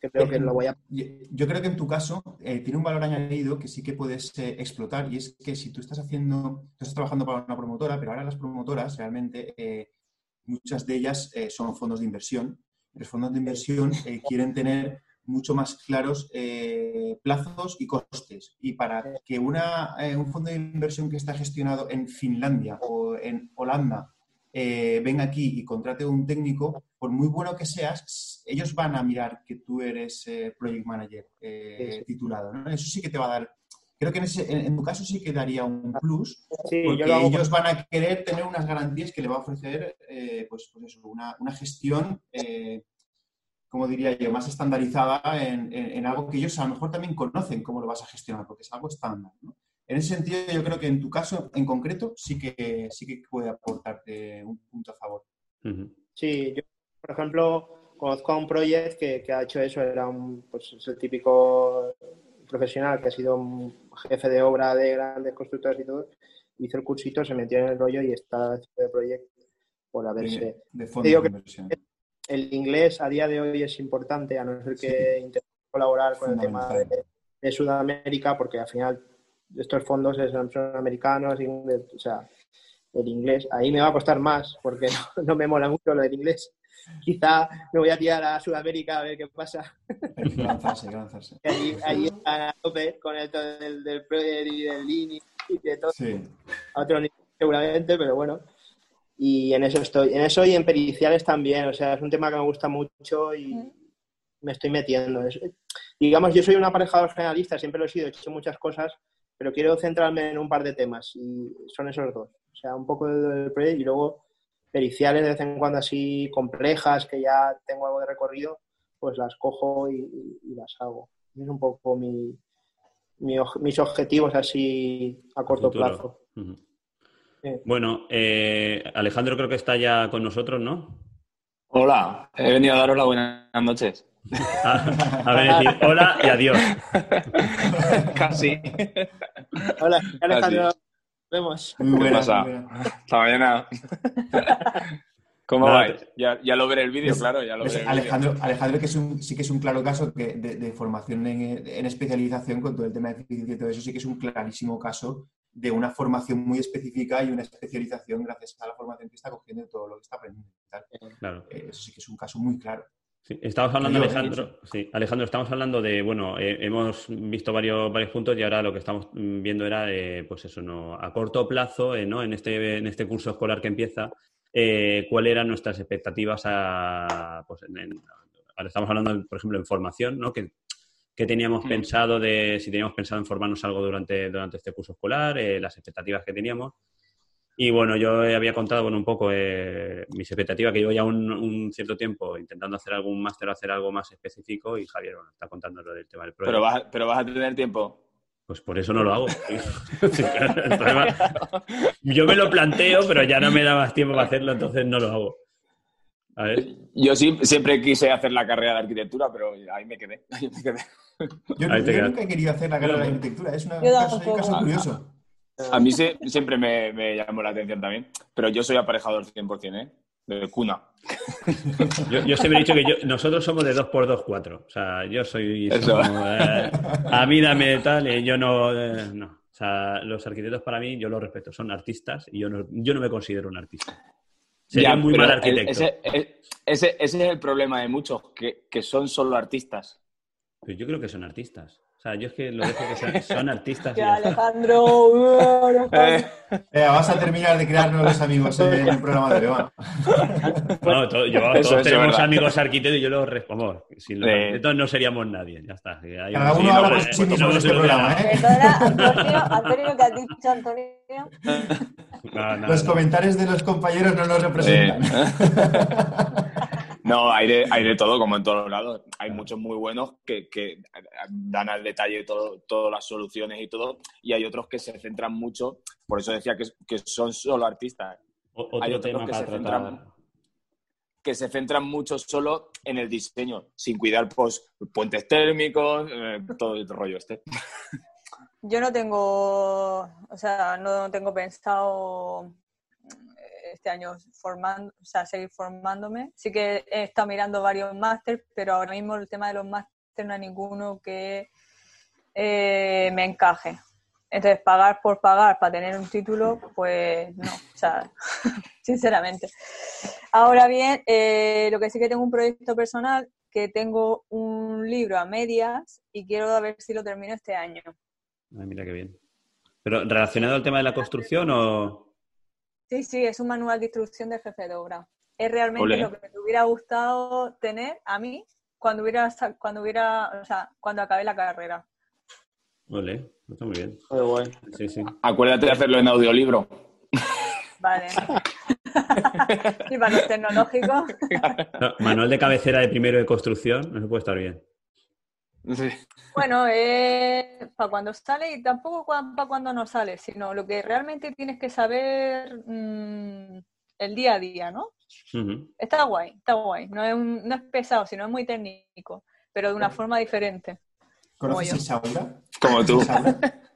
creo que lo voy a
Yo creo que en tu caso eh, tiene un valor añadido que sí que puedes eh, explotar y es que si tú estás haciendo, tú estás trabajando para una promotora, pero ahora las promotoras realmente eh, muchas de ellas son fondos de inversión. Los fondos de inversión quieren tener mucho más claros plazos y costes. Y para que una, un fondo de inversión que está gestionado en Finlandia o en Holanda eh, venga aquí y contrate un técnico, por muy bueno que seas, ellos van a mirar que tú eres eh, project manager eh,
Sí,
titulado. ¿no? Eso sí que te va a dar. Creo que en, ese- en- en tu caso sí que daría un plus,
Sí, yo
porque
hago
ellos van a querer tener unas garantías que le va a ofrecer, eh, pues, pues eso, una, una gestión, eh, como diría yo, más estandarizada en, en- en algo que ellos a lo mejor también conocen cómo lo vas a gestionar, porque es algo estándar. ¿no? En ese sentido, yo creo que en tu caso en concreto sí que, sí que puede aportarte un punto a favor.
Sí, yo, por ejemplo, conozco a un proyecto que, que ha hecho eso, era un, pues, es el típico profesional que ha sido un jefe de obra de grandes constructoras y todo, hizo el cursito, se metió en el rollo y está haciendo el proyecto por haberse...
De, de
digo
de
que el inglés a día de hoy es importante, a no ser que intentes colaborar con el tema de Sudamérica, porque al final estos fondos son son americanos, ingles, o sea, el inglés. Ahí me va a costar más, porque *laughs* no, no me mola mucho lo del inglés. Quizá me voy a tirar a Sudamérica a ver qué pasa.
Lanzarse, lanzarse. *laughs*
Ahí, ahí están a tope con esto del, del Project y del Lean y de todo
Sí.
a otro nivel seguramente, pero bueno. Y en eso estoy. En eso y en periciales también. O sea, es un tema que me gusta mucho y me estoy metiendo. Es- digamos, yo soy un aparejador generalista, siempre lo he sido, he hecho muchas cosas, pero quiero centrarme en un par de temas y son esos dos. O sea, un poco del proyecto y luego periciales de vez en cuando así complejas, que ya tengo algo de recorrido, pues las cojo y, y- y las hago. Es un poco mi, mis objetivos así a corto
Futuro.
plazo. Sí.
Bueno, eh, Alejandro creo que está ya con nosotros, ¿no?
Hola, he venido a daros las buenas noches.
A, a ver, decir hola y adiós.
Casi.
Hola, Alejandro.
Casi.
Nos vemos.
¿Qué pasa? Hasta mañana. ¿Cómo
Nada,
vais? Ya, ya lo veré el vídeo, claro, ya lo
ves,
veré el vídeo.
Alejandro, Alejandro, que es un, sí que es un claro caso que de, de formación en, en especialización con todo el tema de eficiencia y todo eso, sí que es un clarísimo caso de una formación muy específica y una especialización gracias a la formación que está cogiendo y todo lo que está aprendiendo.
Claro.
Eh, Eso sí que es un caso muy claro.
Sí, estamos hablando. Alejandro, sí, Alejandro, estamos hablando de, bueno, eh, hemos visto varios, varios puntos y ahora lo que estamos viendo era, eh, pues eso, ¿no? a corto plazo, eh, ¿no? En este, en este curso escolar que empieza, ¿cuáles eran nuestras expectativas a, pues, en- en- ahora estamos hablando, por ejemplo, en formación, ¿no? Que, que teníamos
Mm.
pensado de, si teníamos pensado en formarnos algo durante, durante este curso escolar, las expectativas que teníamos. Y bueno, yo había contado bueno, un poco eh, mis expectativas, que llevo ya un, un cierto tiempo intentando hacer algún máster o hacer algo más específico y Javier bueno, está contando lo del tema del
Pero
proyecto.
vas, a- pero vas a tener tiempo.
Pues por eso no lo hago. Yo me lo planteo, pero ya no me da más tiempo para hacerlo, entonces no lo hago. A ver.
Yo sí, siempre quise hacer la carrera de arquitectura, pero ahí me quedé. Ahí me quedé.
Yo,
Ahí
nunca he querido hacer la carrera de arquitectura, es una- caso, un caso curioso.
A mí se- siempre me, me llamó la atención también, pero yo soy aparejador 100%, ¿eh? De cuna. *laughs*
Yo, yo siempre he dicho que yo- nosotros somos de 2x2, 4. O sea, yo soy.
Eso.
eh, a mí dame tal, y yo no, eh, no. O sea, los arquitectos para mí, yo los respeto, son artistas y yo no, yo no me considero un artista. Sería
Ya,
muy
pero
mal arquitecto.
Ese, ese- ese- ese es el problema de muchos, que, que son solo artistas.
Pues yo creo que son artistas. Sea, yo es que lo dejo que sean, *laughs* son artistas. está.
Alejandro. Alejandro. *laughs*
Eh, vas a terminar de crear nuevos amigos en el programa de va. *laughs*
No, to- yo-
Eso,
todos
eso es
tenemos
verdad.
amigos arquitectos y yo los respondo. Sin los arquitectos no seríamos nadie. Ya está. Hay
Cada
un-
uno habla por
eh,
sí mismo en este programa, ¿eh?
Perdona, Antonio, Antonio, ¿qué has dicho, Antonio?
no, no,
Los
no.
comentarios de los compañeros no nos representan.
No, hay de, hay de *laughs* todo, como en todos lados. Hay muchos muy buenos que, que dan al detalle todo, todas las soluciones y todo, y hay otros que se centran mucho, por eso decía que, que son solo artistas.
O-
hay
Otro
otros
tema
que
para
se, centran, que se centran mucho solo en el diseño, sin cuidar pues, puentes térmicos, eh, todo el rollo este.
Yo no tengo, o sea, no tengo pensado este año formando, o sea, seguir formándome. Sí que he estado mirando varios másteres, pero ahora mismo el tema de los másteres no hay ninguno que eh, me encaje. Entonces, pagar por pagar para tener un título, pues no, o sea, *laughs* sinceramente. Ahora bien, eh, lo que sí que tengo un proyecto personal, que tengo un libro a medias y quiero a ver si lo termino este año.
Ay, mira qué bien. ¿Pero relacionado al tema de la construcción o...?
Sí, sí, es un manual de instrucción de jefe de obra. Es realmente lo que me hubiera gustado tener a mí cuando hubiera, cuando hubiera, o sea, cuando acabé la carrera.
Ole, está muy bien.
Muy guay.
Sí, sí.
Acuérdate de hacerlo en audiolibro.
Vale. *laughs* y para los tecnológicos.
No, manual de cabecera de primero de construcción, no se puede estar bien.
Bueno, eh, para cuando sale y tampoco para cuando no sale, sino lo que realmente tienes que saber mm, el día a día, ¿no? Está guay, está guay. No es, un- no es pesado, sino es muy técnico, pero de una forma diferente. Como
¿Conoces. Isaura?
Como tú.
Isaura. *laughs*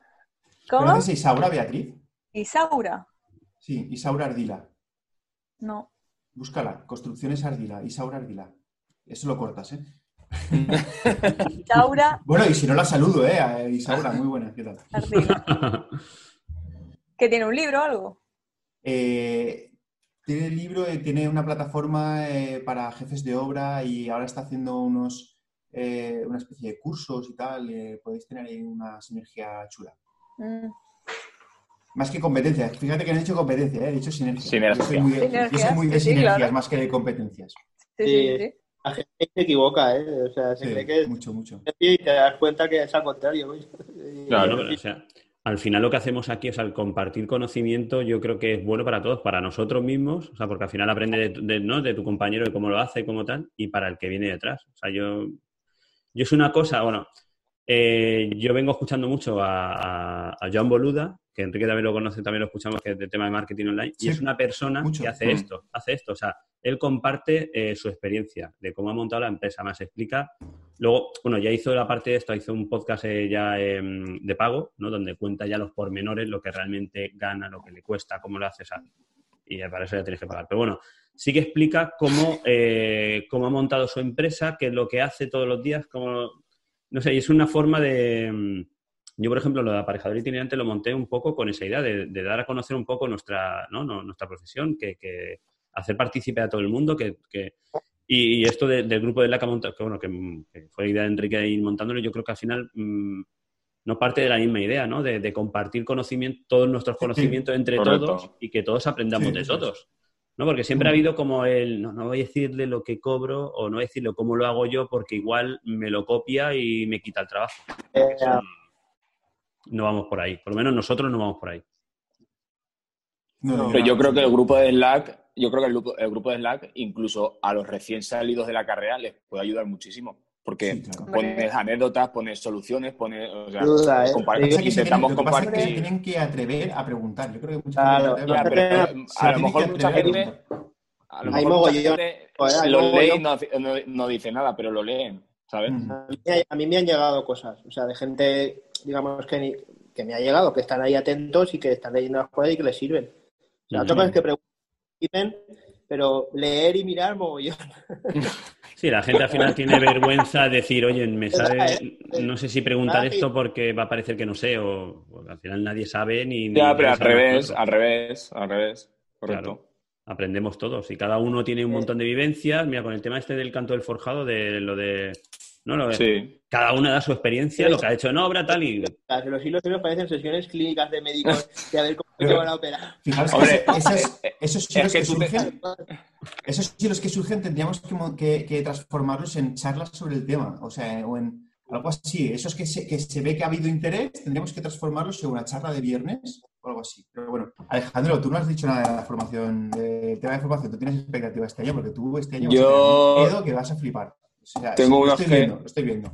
¿Cómo?
¿Conoces a Isaura, Beatriz?
Isaura.
Sí, Isaura Ardila.
No.
Búscala, Construcciones Ardila, Isaura Ardila. Eso lo cortas, ¿eh? *laughs*
Isaura
Bueno, y si no la saludo, ¿eh? A Isaura, muy buena, ¿qué tal? *laughs*
que tiene un libro o algo.
Eh, tiene el libro, eh, tiene una plataforma eh, para jefes de obra y ahora está haciendo unos, eh, una especie de cursos y tal. eh, podéis tener ahí una sinergia chula.
Mm.
Más que competencia. Fíjate que no he dicho competencia, eh, he dicho sinergia.
Sinergia.
Yo soy muy, de- yo soy muy de
Sinergias, sí,
sinergias
claro.
más que de competencias.
Sí,
sí, sí. La gente se equivoca, ¿eh? O sea, se
Sí,
cree que es
mucho, mucho.
y te das cuenta que es al contrario. Y-
Claro, pero, o sea, al final lo que hacemos aquí, o sea, el compartir conocimiento, yo creo que es bueno para todos, para nosotros mismos, o sea, porque al final aprende de, tu- de, ¿no? de tu compañero de cómo lo hace, como tal, y para el que viene detrás. O sea, yo, yo es una cosa, bueno, eh, yo vengo escuchando mucho a, a, a Joan Boluda, que Enrique también lo conoce, también lo escuchamos, que es de tema de marketing online,
Sí,
y es una persona
mucho.
que hace esto, hace esto, o sea, él comparte eh, su experiencia de cómo ha montado la empresa, más explica Luego, bueno, ya hizo la parte de esto, hizo un podcast eh, ya em, de pago, ¿no? Donde cuenta ya los pormenores, lo que realmente gana, lo que le cuesta, cómo lo hace, y para eso ya tienes que pagar. Pero bueno, sí que explica cómo, cómo ha montado su empresa, qué es lo que hace todos los días, cómo, no sé, y es una forma de... mm, Yo, por ejemplo, lo de aparejador itinerante lo monté un poco con esa idea de, de dar a conocer un poco nuestra, ¿no? No, nuestra profesión, que, que hacer partícipe a todo el mundo, que, que- y, y esto de- del grupo de la que, montado- que, bueno, que, que fue idea de Enrique de ir montándolo, yo creo que al final mm, no parte de la misma idea, ¿no? De, de compartir conocimiento, todos nuestros conocimientos entre
correcto.
todos y que todos aprendamos
Sí,
de todos. ¿No? Porque siempre ha habido como el, no, no voy a decirle lo que cobro o no voy a decirle cómo lo hago yo porque igual me lo copia y me quita el trabajo.
Eh,
No vamos por ahí. Por lo menos nosotros no vamos por ahí.
No,
Pero yo creo que el grupo de Slack, yo creo que el grupo, el grupo de Slack, incluso a los recién salidos de la carrera, les puede ayudar muchísimo. Porque pones anécdotas, pones soluciones, pones. O sea,
Duda, ¿eh?
compar-
se
intentamos
tienen- lo que
compartir.
tienen que atrever a preguntar. Yo creo que mucha
Claro,
gente
Ya, pero
se
a lo mejor
que
mucha gente.
preguntar.
A lo mejor mucha
mogollón.
gente lo lee y no, no, no dice nada, pero lo leen, ¿sabes?
A mí, a mí me han llegado cosas, o sea, de gente, digamos, que, ni- que me ha llegado, que están ahí atentos y que están leyendo las cosas y que les sirven. O sea, otra cosa es que pregunten, pero leer y mirar mogollón. *laughs*
Sí, la gente al final tiene vergüenza de decir, oye, me sabe, no sé si preguntar esto porque va a parecer que no sé, o al final nadie sabe ni.
Ya,
ni
pero al revés, al revés, al revés. Correcto.
Claro. aprendemos todos y cada uno tiene un montón de vivencias. Mira, con el tema este del canto del forjado, de lo de... No, lo de-
Sí.
Cada uno da su experiencia, lo que ha hecho en obra, tal, y
Los hilos hilos parecen sesiones clínicas de médicos *laughs* de a ver cómo te van a operar.
Fijaros
Hombre,
que ese- esos,
eh,
esos
es
hilos
que
surgen, esos hilos que surgen tendríamos que, mo- que- que transformarlos en charlas sobre el tema, o sea, o en algo así. Esos que se, que se ve que ha habido interés, tendríamos que transformarlos en una charla de viernes o algo así. Pero bueno, Alejandro, tú no has dicho nada de la formación, del tema de formación. ¿Tú tienes expectativa este año? Porque tú este año vas a
Yo-
tener miedo que vas a flipar. O sea,
Tengo
sí,
unos
estoy
que-
viendo, lo estoy viendo.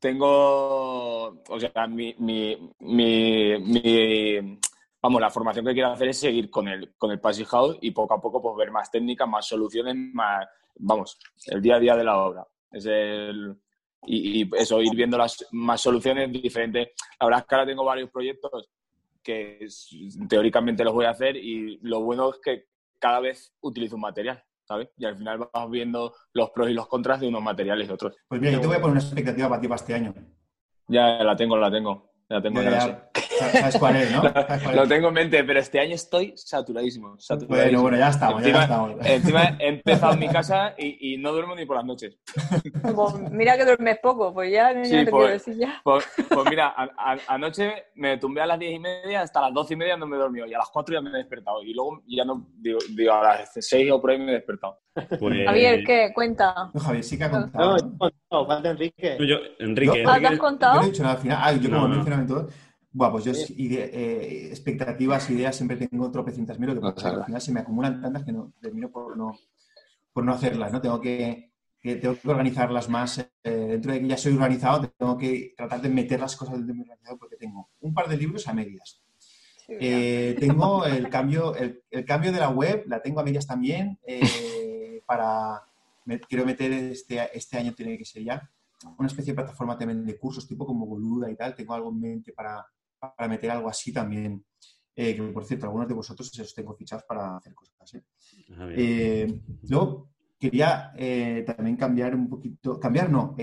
Tengo, o sea, mi, mi, mi, mi- vamos, la formación que quiero hacer es seguir con el, con el Passy House y poco a poco pues ver más técnicas, más soluciones, más, vamos, el día a día de la obra. Es el, y, y eso, ir viendo las más soluciones diferentes. La verdad es que ahora tengo varios proyectos que teóricamente los voy a hacer y lo bueno es que cada vez utilizo un material, ¿sabes? Y al final vas viendo los pros y los contras de unos materiales y otros.
Pues mira, yo te voy a poner una expectativa para ti para este año.
Ya la tengo, la tengo. La tengo,
Ya,
ya.
¿Sabes cuál es, no? ¿Sabes cuál
Lo
es?
tengo en mente, pero este año estoy saturadísimo. saturadísimo.
Bueno, bueno, ya estamos, ya
encima,
estamos.
Encima *laughs* he empezado en mi casa y, y no duermo ni por las noches.
Pues mira que duermes poco, pues ya, ya
Sí,
te quiero
pues,
decir ya.
pues, pues mira, a- a- anoche me tumbé a las diez y media, hasta las doce y media no me he dormido y a las cuatro ya me he despertado. Y luego ya no, digo, digo, a las seis o por ahí me he despertado.
Pues-
Javier, ¿qué? Cuenta.
No, Javier sí que ha
No,
contado.
yo he contado, falta Enrique.
yo, Enrique,
No,
¿te has contado?
Yo no he dicho nada al final. Ah, yo como
No,
he
no.
mencionado en todo. Buah, pues yo ide- eh, expectativas, ideas, siempre tengo tropecientas mil, lo que pasa es que al final se me acumulan tantas que no termino por no, por no hacerlas, ¿no? Tengo que, que- tengo que organizarlas más. eh, dentro de que ya soy organizado, tengo que tratar de meter las cosas dentro de mi organizado porque tengo un par de libros a medias. Eh, tengo el cambio, el, el cambio de la web, la tengo a medias también, *laughs* para, me- quiero meter este, este año, tiene que ser ya, una especie de plataforma también de cursos, tipo como Boluda y tal, tengo algo en mente para, para meter algo así también, eh, que por cierto, algunos de vosotros os tengo fichados para hacer cosas. ¿eh?
Ah, bien.
Eh, luego, quería eh, también cambiar un poquito, cambiar no,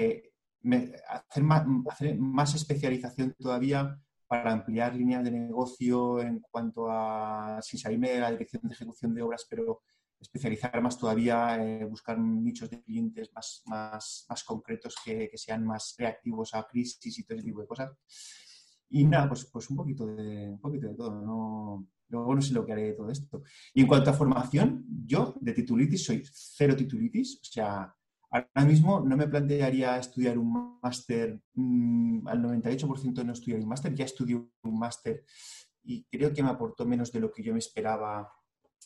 me- hacer, más, hacer más especialización todavía para ampliar líneas de negocio en cuanto a, sin salirme de la dirección de ejecución de obras, pero especializar más todavía, buscar nichos de clientes más, más, más concretos que, que sean más reactivos a crisis y todo ese tipo de cosas. Y nada, pues, pues un, poquito de, un poquito de todo. No, luego no sé lo que haré de todo esto. Y en cuanto a formación, yo de titulitis soy cero titulitis. O sea, ahora mismo no me plantearía estudiar un máster, mm, al 98% no estudiar un máster, ya estudié un máster y creo que me aportó menos de lo que yo me esperaba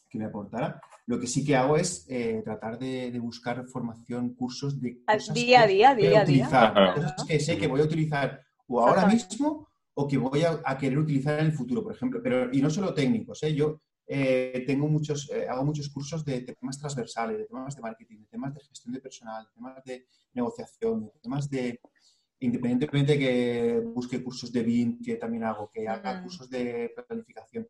que me aportara. Lo que sí que hago es eh, tratar de, de buscar formación, cursos de cosas
día a
que
día,
voy
día a día.
utilizar, cosas que sé que voy a utilizar o ahora mismo o que voy a, a querer utilizar en el futuro, por ejemplo. Pero, y no solo técnicos, ¿eh? yo eh, tengo muchos, eh, hago muchos cursos de temas transversales, de temas de marketing, de temas de gestión de personal, de temas de negociación, de temas de, independientemente de que busque cursos de BIM, que también hago, que haga
Ujú.
cursos de planificación,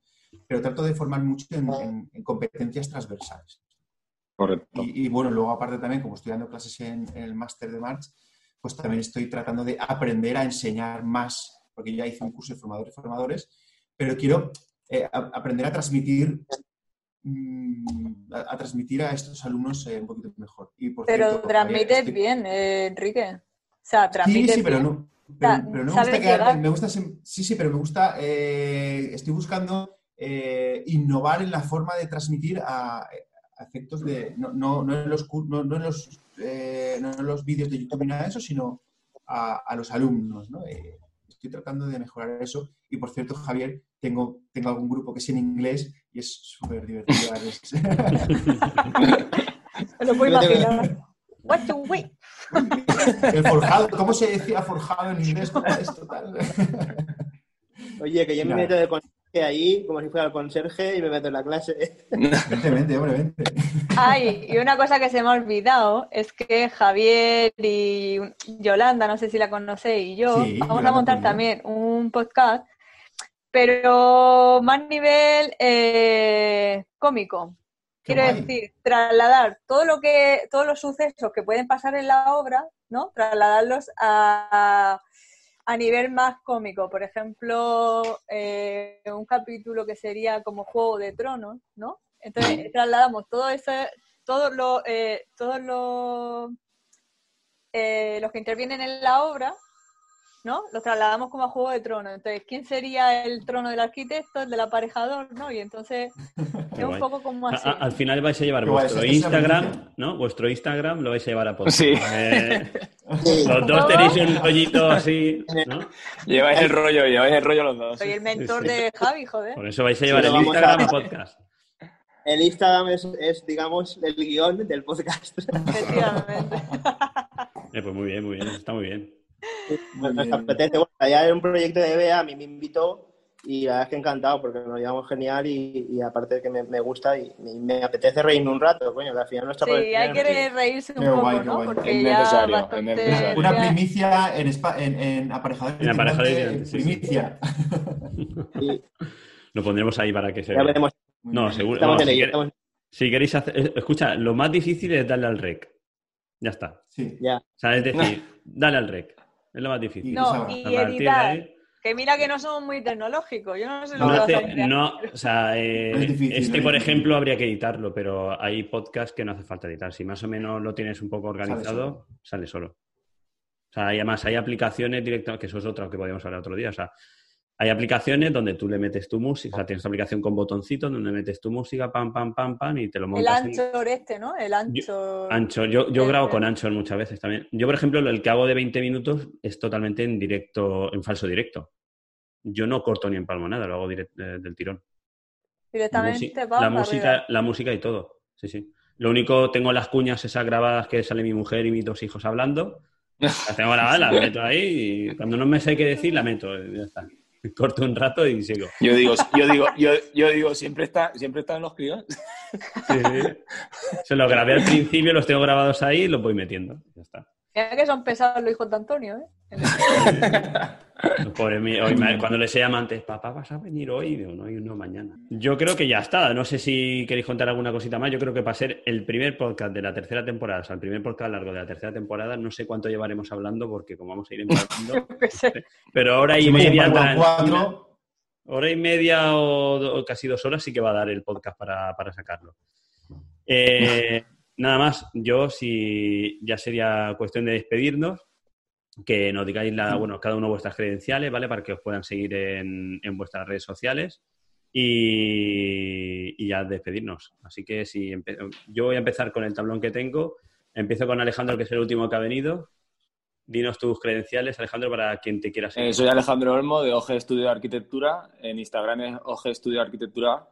pero trato de formar mucho en, en- en competencias transversales.
Correcto.
Y, y, bueno, luego aparte también, como estoy dando clases en, en el máster de March, pues también estoy tratando de aprender a enseñar más, porque ya hice un curso de formadores y formadores, pero quiero eh, a- aprender a transmitir mm, a, a transmitir a estos alumnos eh, un poquito mejor. Y por
Pero
cierto,
transmites
estoy-
bien, eh, Enrique. O sea,
Sí,
transmites
sí, pero
bien.
no, pero,
sea,
pero no me gusta quedar- me gusta sí, sí, pero me gusta, estoy buscando innovar en la forma de transmitir a, efectos de, no, no, no en los, no, no en los, eh, no en los vídeos de YouTube ni nada de eso, sino a, a los alumnos, ¿no? Eh, estoy tratando de mejorar eso. Y por cierto, Javier, tengo, tengo algún grupo que es en inglés y es súper divertido. *laughs* *laughs*
lo puedo
Yo tengo-
imaginar. What to wait.
El forjado, ¿cómo se decía forjado en inglés? *laughs* ¿Cómo es total?
Oye, que yo me meto de ahí, como si fuera el conserje, y me meto en la clase.
Vente, vente, hombre, vente.
Ay, y una cosa que se me ha olvidado es que Javier y Yolanda, no sé si la conocéis, y yo
Sí,
vamos
Yolanda
a montar también un podcast, pero más nivel eh, cómico. Quiero decir, trasladar todo lo que, todos los sucesos que pueden pasar en la obra, ¿no? Trasladarlos a, a nivel más cómico. Por ejemplo, eh, un capítulo que sería como Juego de Tronos, ¿no? Entonces trasladamos todo ese, todos los, eh, todos los, eh, los que intervienen en la obra, ¿no? Los trasladamos como a Juego de Tronos. Entonces, ¿quién sería el trono del arquitecto, el del aparejador, ¿no? Y entonces es un
guay.
poco como
A-
así.
a- al final vais a llevar vuestro
es
Instagram, ¿no? Vuestro Instagram lo vais a llevar a podcast.
Sí.
Eh,
Sí.
los dos tenéis un rollito así, ¿no?
Lleváis el rollo, lleváis el rollo los dos.
Soy el mentor
Sí, sí.
de Javi, joder.
Por eso vais a llevar
Sí,
el Instagram
a-
a podcast.
El Instagram es, es, digamos, el guion del podcast.
Efectivamente.
Eh, pues muy bien, muy bien, está muy bien.
Nos
bien.
Bueno, allá era un proyecto de BEA, a mí me invitó y la verdad es que encantado porque nos llevamos genial y, y aparte de que me, me gusta y me, me apetece reírme un rato, coño, que al final nuestra
Sí, hay que reírse un
Qué
poco,
guay,
¿no?
guay.
Porque
Es
ya
necesario, es
bastante...
necesario.
Una primicia en, en, en aparejador
En aparejador sí,
primicia.
Lo pondremos ahí para que se
ya
vea.
veremos.
No, seguro.
Estamos
no,
en
si,
ello,
quer-
estamos-
si queréis hacer. eh, Escucha, lo más difícil es darle al rec. Ya está.
Sí.
Ya.
O sea, es *laughs* decir, dale al rec. Es lo más difícil.
No, y editar. Que mira que no somos muy tecnológicos. Yo no sé lo
No,
a
hace-
hacer.
no, o sea, eh,
es difícil,
este,
no
por ejemplo, habría que editarlo, pero hay podcasts que no hace falta editar. Si más o menos lo tienes un poco organizado, sale solo. O sea, y además hay aplicaciones directas, que eso es otra que podríamos hablar otro día. O sea, hay aplicaciones donde tú le metes tu música, o sea, tienes una aplicación con botoncitos donde metes tu música, pam, pam, pam, pam, y te lo
El
montas en
este, ¿no? El Anchor...
Anchor. Yo, yo
Eh,
grabo
eh.
con Anchor muchas veces también. Yo, por ejemplo, el que hago de 20 minutos es totalmente en directo, en falso directo. Yo no corto ni empalmo nada, lo hago direct- eh, del tirón.
Directamente va
la
para
música,
arriba.
la música y todo. Sí, sí. Lo único, tengo las cuñas esas grabadas que sale mi mujer y mis dos hijos hablando. Las tengo grabadas, las meto ahí y cuando no me sé qué decir, la meto. Ya está. *laughs* Corto un rato y sigo.
Yo digo, yo digo, yo, yo digo, siempre está, siempre están los críos.
Sí, sí. Se los grabé al principio, los tengo grabados ahí y los voy metiendo. Ya está.
Mira que son pesados los hijos de Antonio, ¿eh? *laughs*
Los pobres míos, hoy cuando les llama antes, papá, ¿vas a venir hoy? Digo, no, y no mañana. Yo creo que ya está. No sé si queréis contar alguna cosita más. Yo creo que para ser el primer podcast de la tercera temporada, o sea, el primer podcast largo de la tercera temporada, no sé cuánto llevaremos hablando porque como vamos a ir *laughs*
sé.
pero hora y media, hora y media o, casi dos horas sí que va a dar el podcast para, para sacarlo. Eh, *laughs* nada más, yo si ya sería cuestión de despedirnos, que nos digáis la, bueno, cada uno vuestras credenciales, ¿vale? Para que os puedan seguir en, en vuestras redes sociales y, y ya despedirnos. Así que si yo voy a empezar con el tablón que tengo. Empiezo con Alejandro, que es el último que ha venido. Dinos tus credenciales, Alejandro, para quien te quiera seguir.
Eh, soy Alejandro Olmo de OG Estudio de Arquitectura. En Instagram es OG Estudio de Arquitectura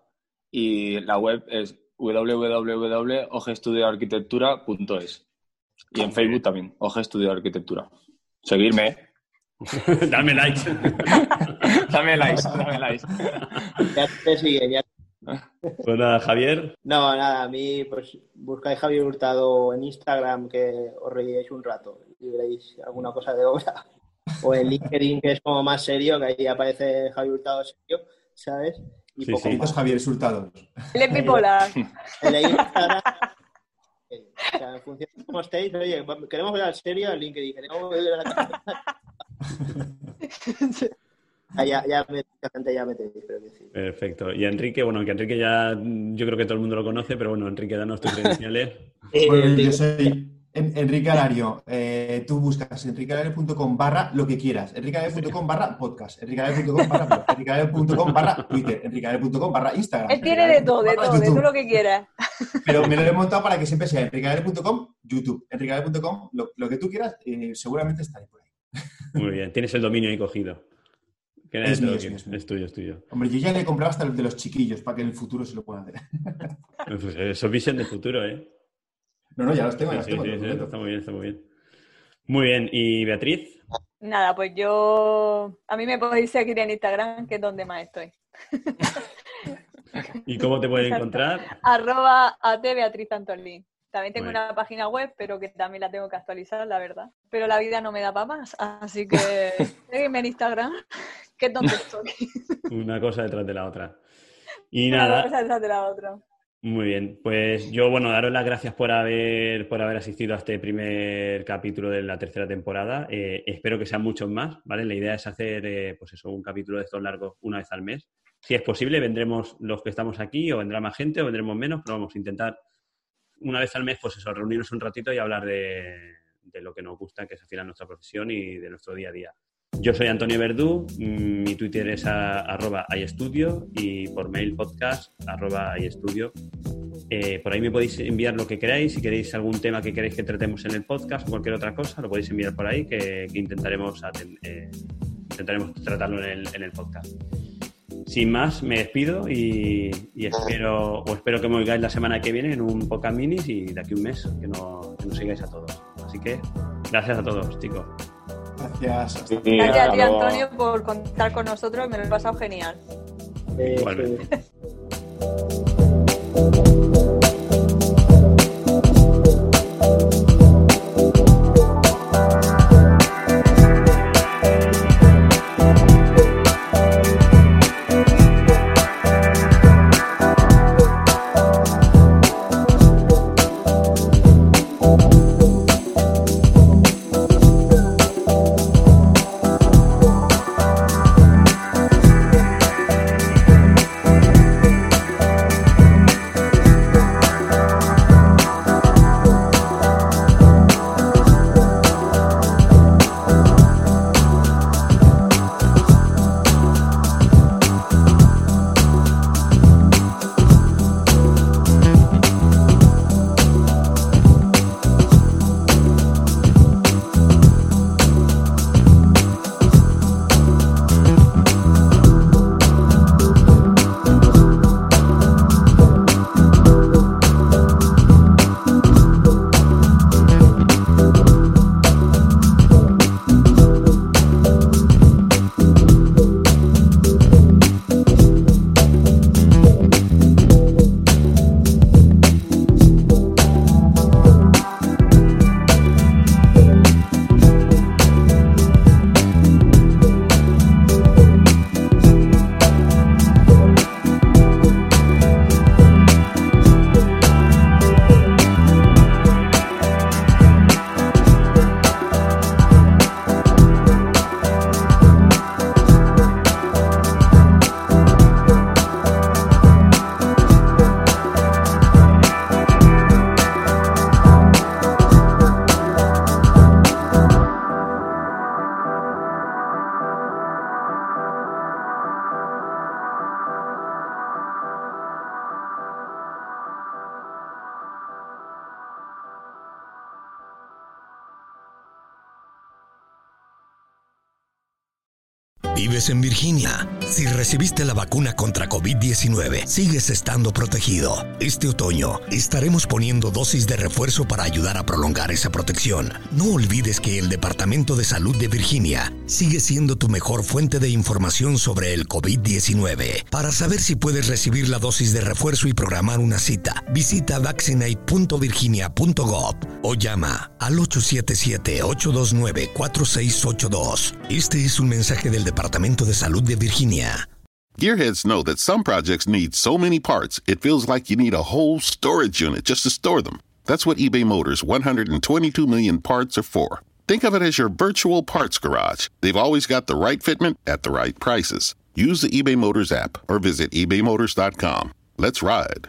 y la web es www.ogestudioarquitectura.es. Y en Facebook también, OG Estudio de Arquitectura. Seguirme, *laughs* ¿eh? *laughs*
Dame like.
dame likes, dame likes.
Ya te sigue, ya.
Pues nada, Javier.
No, nada, a mí, pues buscáis Javier Hurtado en Instagram que os reíais un rato y veréis alguna cosa de obra. O en LinkedIn, que es como más serio, que ahí aparece Javier Hurtado serio, ¿sabes? Y
Sí,
poco
sí.
Más.
Javier Hurtado.
En el Instagram, eh, o sea, en función de cómo estéis, oye, queremos ver al serio en LinkedIn, queremos ver a la *laughs* Ah, ya, ya me, la gente ya me tenéis, pero que sí.
Perfecto. Y Enrique, bueno, que Enrique ya yo creo que todo el mundo lo conoce, pero bueno, Enrique, danos tus *laughs* credenciales.
Eh, digo,
yo soy En- Enrique Alario. Eh, tú buscas enriquealario.com barra lo que quieras. enriquealario.com barra podcast. enriquealario.com barra blog. enriquealario.com barra Twitter. enriquealario.com barra Instagram.
Él tiene de todo, de
barra
todo, de
YouTube.
todo lo que quiera.
Pero me lo he montado para que siempre sea enriquealario.com, YouTube. enriquealario.com, lo, lo que tú quieras, eh, seguramente estaré por ahí.
Muy bien, tienes el dominio ahí cogido. Que
Es mío, es
quite.
mío, es mío.
es tuyo, es tuyo.
Hombre, yo ya le he comprado hasta el de los chiquillos para que en el futuro se lo puedan hacer.
Pues eso es visión del futuro, ¿eh?
No, no, ya los tengo, ya los
Sí,
tengo.
está muy bien, está muy bien. Muy bien, ¿y Beatriz?
Nada, pues yo. A mí me podéis seguir en Instagram, que es donde más estoy. *laughs*
¿Y cómo te pueden
Exacto.
encontrar?
Arroba at Beatriz Antolín. También tengo
Bueno.
una página web, pero que también la tengo que actualizar, la verdad. Pero la vida no me da para más, así que *laughs* sígueme en Instagram, que es donde estoy.
Una cosa detrás de la otra. *laughs* Y
Una
nada,
cosa detrás de la otra.
Muy bien, pues yo, bueno, daros las gracias por haber, por haber asistido a este primer capítulo de la tercera temporada. Eh, espero que sean muchos más, ¿vale? La idea es hacer, eh, pues eso, un capítulo de estos largos una vez al mes, Si es posible, vendremos los que estamos aquí, o vendrá más gente, o vendremos menos, pero vamos a intentar una vez al mes, pues eso, reunirnos un ratito y hablar de, de lo que nos gusta, que es al final nuestra profesión y de nuestro día a día. Yo soy Antonio Verdú, mi Twitter es a, arroba iEstudio y por mail podcast arroba. Eh, por ahí me podéis enviar lo que queráis, si queréis algún tema que queréis que tratemos en el podcast o cualquier otra cosa, lo podéis enviar por ahí que, intentaremos, eh, intentaremos tratarlo en el, podcast. Sin más, me despido y, espero, o espero que me oigáis la semana que viene en un podcast minis y de aquí un mes que, no, que nos sigáis a todos. Así que gracias a todos, chicos.
Gracias.
Gracias a ti, Antonio, por contar con nosotros. Me lo he pasado genial.
Igualmente. *laughs*
En Virginia. Si recibiste la vacuna contra COVID-19, sigues estando protegido. Este otoño estaremos poniendo dosis de refuerzo para ayudar a prolongar esa protección. No olvides que el Departamento de Salud de Virginia sigue siendo tu mejor fuente de información sobre el COVID-19. Para saber si puedes recibir la dosis de refuerzo y programar una cita, visita vaccinate.virginia.gov o llama al 877-829-4682. Este es un mensaje del Departamento de Salud de Virginia.
Gearheads know that some projects need so many parts, it feels like you need a whole storage unit just to store them. That's what eBay Motors' 122 million parts are for. Think of it as your virtual parts garage. They've always got the right fitment at the right prices. Use the eBay Motors app or visit ebaymotors.com. Let's ride.